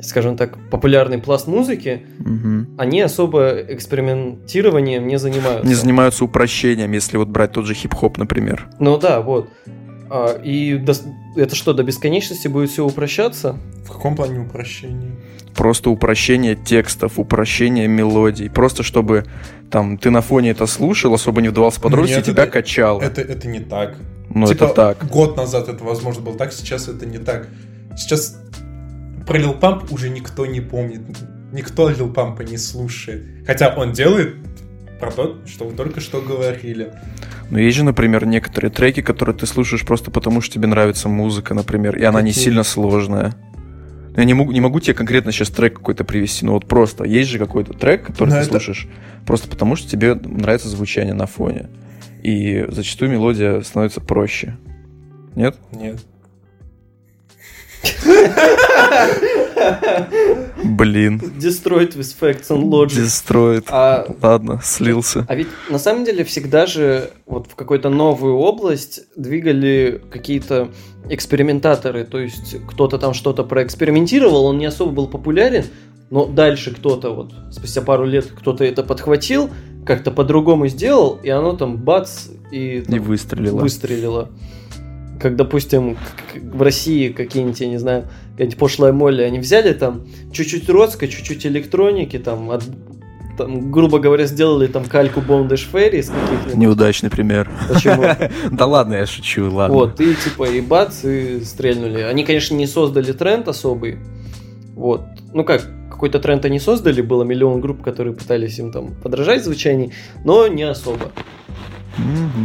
скажем так, популярный пласт музыки, угу. они особо экспериментированием не занимаются. Не занимаются упрощением, если вот брать тот же хип-хоп, например. Ну да, вот. А, и до, это что, до бесконечности будет все упрощаться? В каком плане упрощения? Просто упрощение текстов, упрощение мелодий. Просто чтобы там ты на фоне это слушал, особо не вдавался в подробности, тебя это, качало. Это, это не так. Ну, типа, это так. Год назад это, возможно, было так, сейчас это не так. Сейчас про Лил Памп уже никто не помнит. Никто Лил Пампа не слушает. Хотя он делает про то, что вы только что говорили. Но есть же, например, некоторые треки, которые ты слушаешь просто потому, что тебе нравится музыка, например, и она Какие? не сильно сложная. Я не могу, не могу тебе конкретно сейчас трек какой-то привести, но вот просто есть же какой-то трек, который но ты это... слушаешь просто потому, что тебе нравится звучание на фоне. И зачастую мелодия становится проще. Нет? Нет. Блин. Destroyed with facts and logic. Destroyed. А, Ладно, слился. А ведь на самом деле всегда же вот в какую-то новую область двигали какие-то экспериментаторы. То есть кто-то там что-то проэкспериментировал, он не особо был популярен, но дальше кто-то вот спустя пару лет кто-то это подхватил, как-то по-другому сделал, и оно там бац и, там, и выстрелило. выстрелило как, допустим, в России какие-нибудь, я не знаю, какая-нибудь пошлая Молли, они взяли там чуть-чуть родской, чуть-чуть электроники, там, от, там, грубо говоря, сделали там кальку Bondage Fairy из каких-нибудь. Неудачный пример. Почему? Да ладно, я шучу, ладно. Вот, и типа и бац, и стрельнули. Они, конечно, не создали тренд особый. Вот. Ну как, какой-то тренд они создали, было миллион групп, которые пытались им там подражать звучаний, но не особо.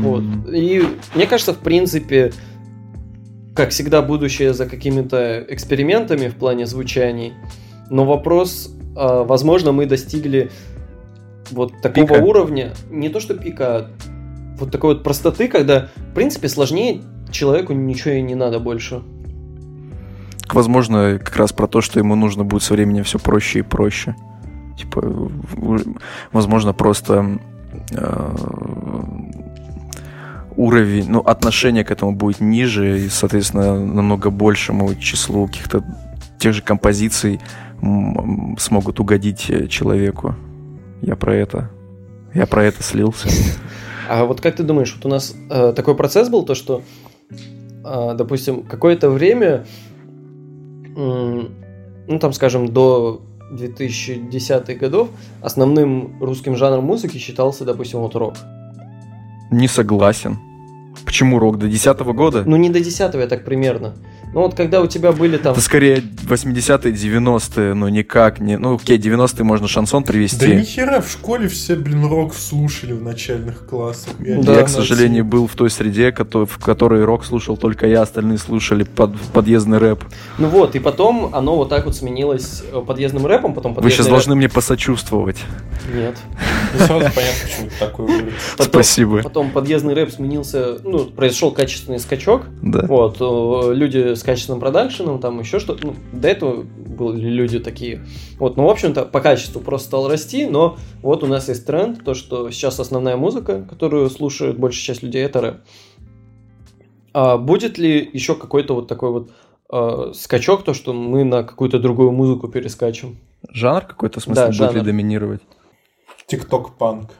Вот. И мне кажется, в принципе, как всегда, будущее за какими-то экспериментами в плане звучаний. Но вопрос, а, возможно, мы достигли вот такого пика. уровня, не то что пика, а вот такой вот простоты, когда, в принципе, сложнее человеку ничего и не надо больше. Возможно, как раз про то, что ему нужно будет со временем все проще и проще. Типа, возможно, просто а, уровень, ну, отношение к этому будет ниже и, соответственно, намного большему числу каких-то тех же композиций смогут угодить э, человеку. Я про это. Я про это слился. А вот как ты думаешь, вот у нас э, такой процесс был, то что, э, допустим, какое-то время, э, ну там, скажем, до 2010-х годов основным русским жанром музыки считался, допустим, вот рок. Не согласен. Почему рок? До 10 года? Ну, не до 10 я так примерно. Ну вот когда у тебя были там... Это скорее 80-е, 90-е, но никак не... Ну окей, 90-е можно шансон привести. Да нихера, в школе все, блин, рок слушали в начальных классах. Я, да, я к сожалению, был в той среде, в которой рок слушал только я, остальные слушали под, подъездный рэп. Ну вот, и потом оно вот так вот сменилось э, подъездным рэпом, потом Вы сейчас рэп... должны мне посочувствовать. Нет. Ну сразу понятно, почему такое будет. Спасибо. Потом подъездный рэп сменился, ну, произошел качественный скачок. Да. Вот, люди с качественным продакшеном, там еще что-то. Ну, до этого были люди такие. Вот, ну, в общем-то, по качеству просто стал расти, но вот у нас есть тренд, то, что сейчас основная музыка, которую слушают большая часть людей, это рэп. А будет ли еще какой-то вот такой вот э, скачок, то, что мы на какую-то другую музыку перескачем? Жанр какой-то, в смысле, Да, будет жанр. ли доминировать? Тикток-панк.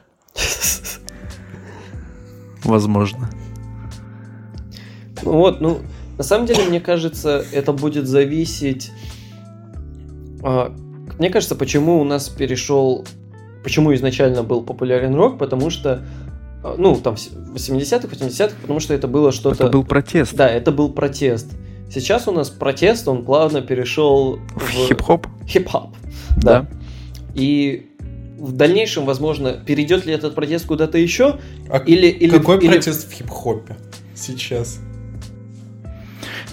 Возможно. Ну вот, ну, на самом деле, мне кажется, это будет зависеть... а, мне кажется, почему у нас перешел... Почему изначально был популярен рок, потому что... а, Ну, там, в 80-х, 80-х, потому что это было что-то... Это был протест. Да, это был протест. Сейчас у нас протест, он плавно перешел В хип-хоп, хип-хоп. да. Да. И в дальнейшем, возможно, перейдет ли этот протест куда-то еще, А или... или какой или- протест в хип-хопе сейчас?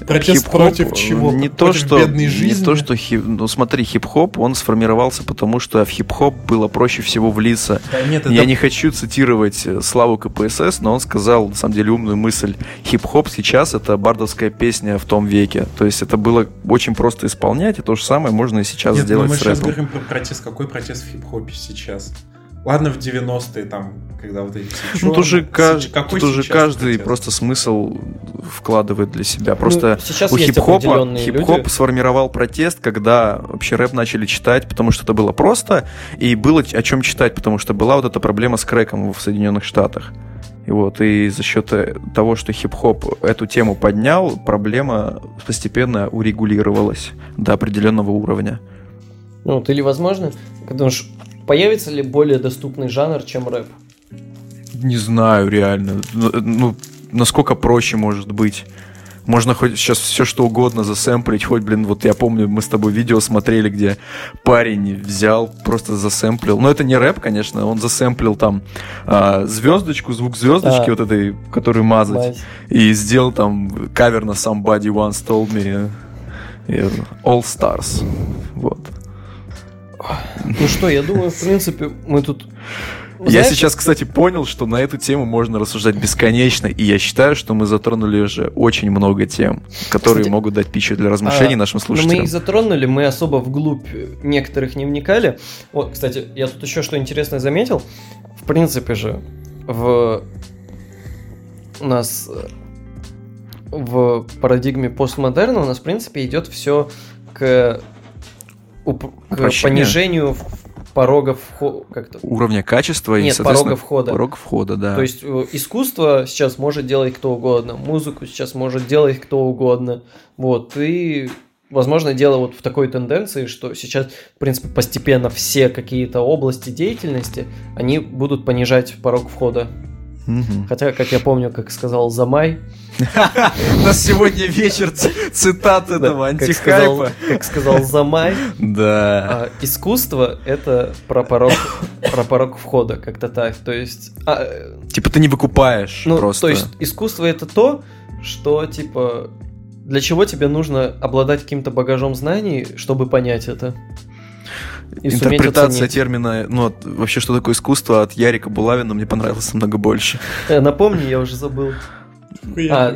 Протест Хип-хоп, против чего? Не то, Против что, бедной не жизни? то, что хип... Ну, смотри, хип-хоп, он сформировался потому, что в хип-хоп было проще всего влиться. Да нет, это Я не хочу цитировать э, Славу КПСС, но он сказал, на самом деле, умную мысль. Хип-хоп сейчас — это бардовская песня в том веке. То есть это было очень просто исполнять, и то же самое можно и сейчас Нет, но сделать мы с сейчас рэпом. говорим про протест. Какой протест в хип-хопе сейчас? Ладно, в 90-е, там, когда вот эти... Ну, тут же, кажд- Какой тут уже каждый протест? просто смысл вкладывает для себя. Ну, Просто сейчас у хип-хопа хип-хоп люди. сформировал протест, когда вообще рэп начали читать, потому что это было просто, и было о чем читать, потому что была вот эта проблема с крэком в Соединенных Штатах. И вот, и за счет э, того, что хип-хоп эту тему поднял, проблема постепенно урегулировалась до определенного уровня. Ну, вот, или, возможно, как думаешь, появится ли более доступный жанр, чем рэп? Не знаю, реально. Ну, Ну, насколько проще может быть. Можно хоть сейчас все что угодно засэмплить, хоть, блин, вот я помню, мы с тобой видео смотрели, где парень взял, просто засэмплил. Но это не рэп, конечно, он засэмплил там а, звездочку, звук звездочки А. вот этой, которую мазать, Мать. и сделал там кавер на Somebody Once Told Me и All Stars. Вот. Ну что, я думаю, в принципе, мы тут... Я Знаешь, сейчас, кстати, понял, что на эту тему можно рассуждать бесконечно, и я считаю, что мы затронули уже очень много тем, которые Кстати, могут дать пищу для размышлений а, нашим ну, мы слушателям. их затронули, мы особо вглубь некоторых не вникали. Вот, кстати, я тут еще что интересное заметил. В принципе же, в... у нас э, в парадигме постмодерна у нас, в принципе, идет все к, к понижению порогов вхо- как-то. Уровня качества и, Нет, соответственно, порога входа. порог входа, да. То есть э, искусство сейчас может делать кто угодно, музыку сейчас может делать кто угодно. Вот, и возможно дело вот в такой тенденции, что сейчас, в принципе, постепенно все какие-то области деятельности, они будут понижать порог входа. Мгм. Хотя, как я помню, как сказал Замай, У нас сегодня вечер цитат как, сказал, как сказал Замай, Да. а, искусство это про порог, входа, как-то так. То есть, а, Типа ты не выкупаешь Ну, просто. то есть искусство это то, что типа для чего тебе нужно обладать каким-то багажом знаний, чтобы понять это. И Интерпретация термина, ну, вообще, что такое искусство от Ярика Булавина мне понравилось намного больше. Э, напомни, я уже забыл. А.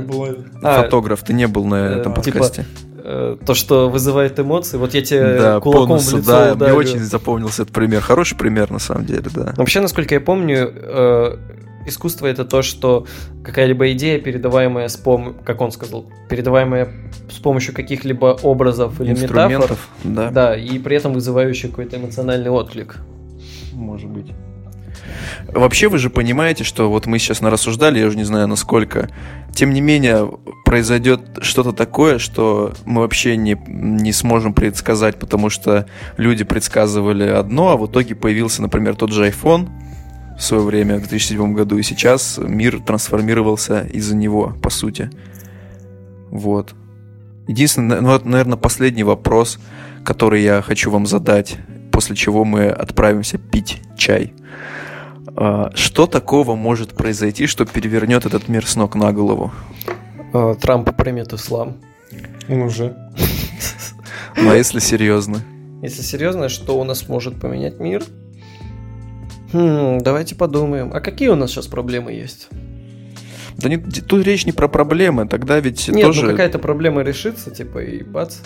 А, Фотограф, ты не был на э, этом типа, подкасте. э, то, что вызывает эмоции. Вот я тебе да, кулаком бонусы, в лицо да, мне ударю. очень запомнился этот пример. Хороший пример, на самом деле, да. Вообще, насколько я помню, э, искусство это то, что какая-либо идея, передаваемая с пом... как он сказал, передаваемая с помощью каких-либо образов или метафор, Инструментов, да. да, и при этом вызывающий какой-то эмоциональный отклик. Может быть. Вообще вы же понимаете, что вот мы сейчас нарассуждали, я уже не знаю насколько. Тем не менее, произойдет что-то такое, что мы вообще не, не сможем предсказать, потому что люди предсказывали одно, а в итоге появился, например, тот же iPhone в свое время, в 2007 году, и сейчас мир трансформировался из-за него, по сути. Вот. Единственный, ну, вот, наверное, последний вопрос, который я хочу вам задать, после чего мы отправимся пить чай. А, Что такого может произойти, что перевернет этот мир с ног на голову? Э, Трамп примет ислам. Он уже. Ну а если серьезно? Если серьезно, что у нас может поменять мир? Хм, давайте подумаем. А какие у нас сейчас проблемы есть? Да не, тут речь не про проблемы, тогда ведь Нет, тоже... ну какая-то проблема решится, типа, и бац.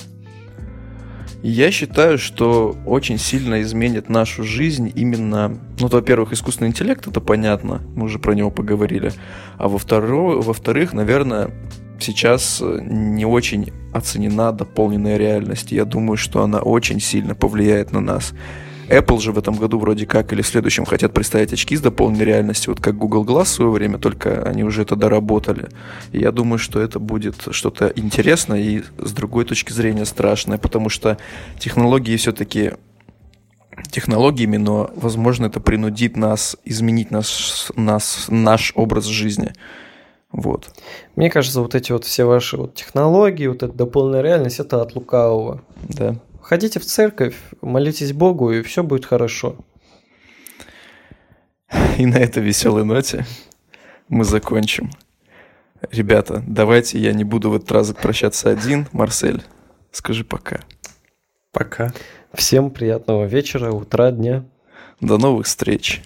Я считаю, что очень сильно изменит нашу жизнь именно, ну, во-первых, искусственный интеллект, это понятно, мы уже про него поговорили, а во-вторых, во-вторых, наверное, сейчас не очень оценена дополненная реальность. Я думаю, что она очень сильно повлияет на нас. Apple же в этом году вроде как или в следующем хотят представить очки с дополненной реальностью, вот как Google Glass в свое время, только они уже это доработали. И я думаю, что это будет что-то интересное и с другой точки зрения страшное, потому что технологии все-таки технологиями, но, возможно, это принудит нас изменить наш, нас, наш образ жизни. Вот. Мне кажется, вот эти вот все ваши вот технологии, вот эта дополненная реальность, это от лукавого. Да. Ходите в церковь, молитесь Богу, и все будет хорошо. И на этой веселой ноте мы закончим. Ребята, давайте я не буду в этот раз прощаться один. Марсель, скажи пока. Пока. Всем приятного вечера, утра, дня. До новых встреч.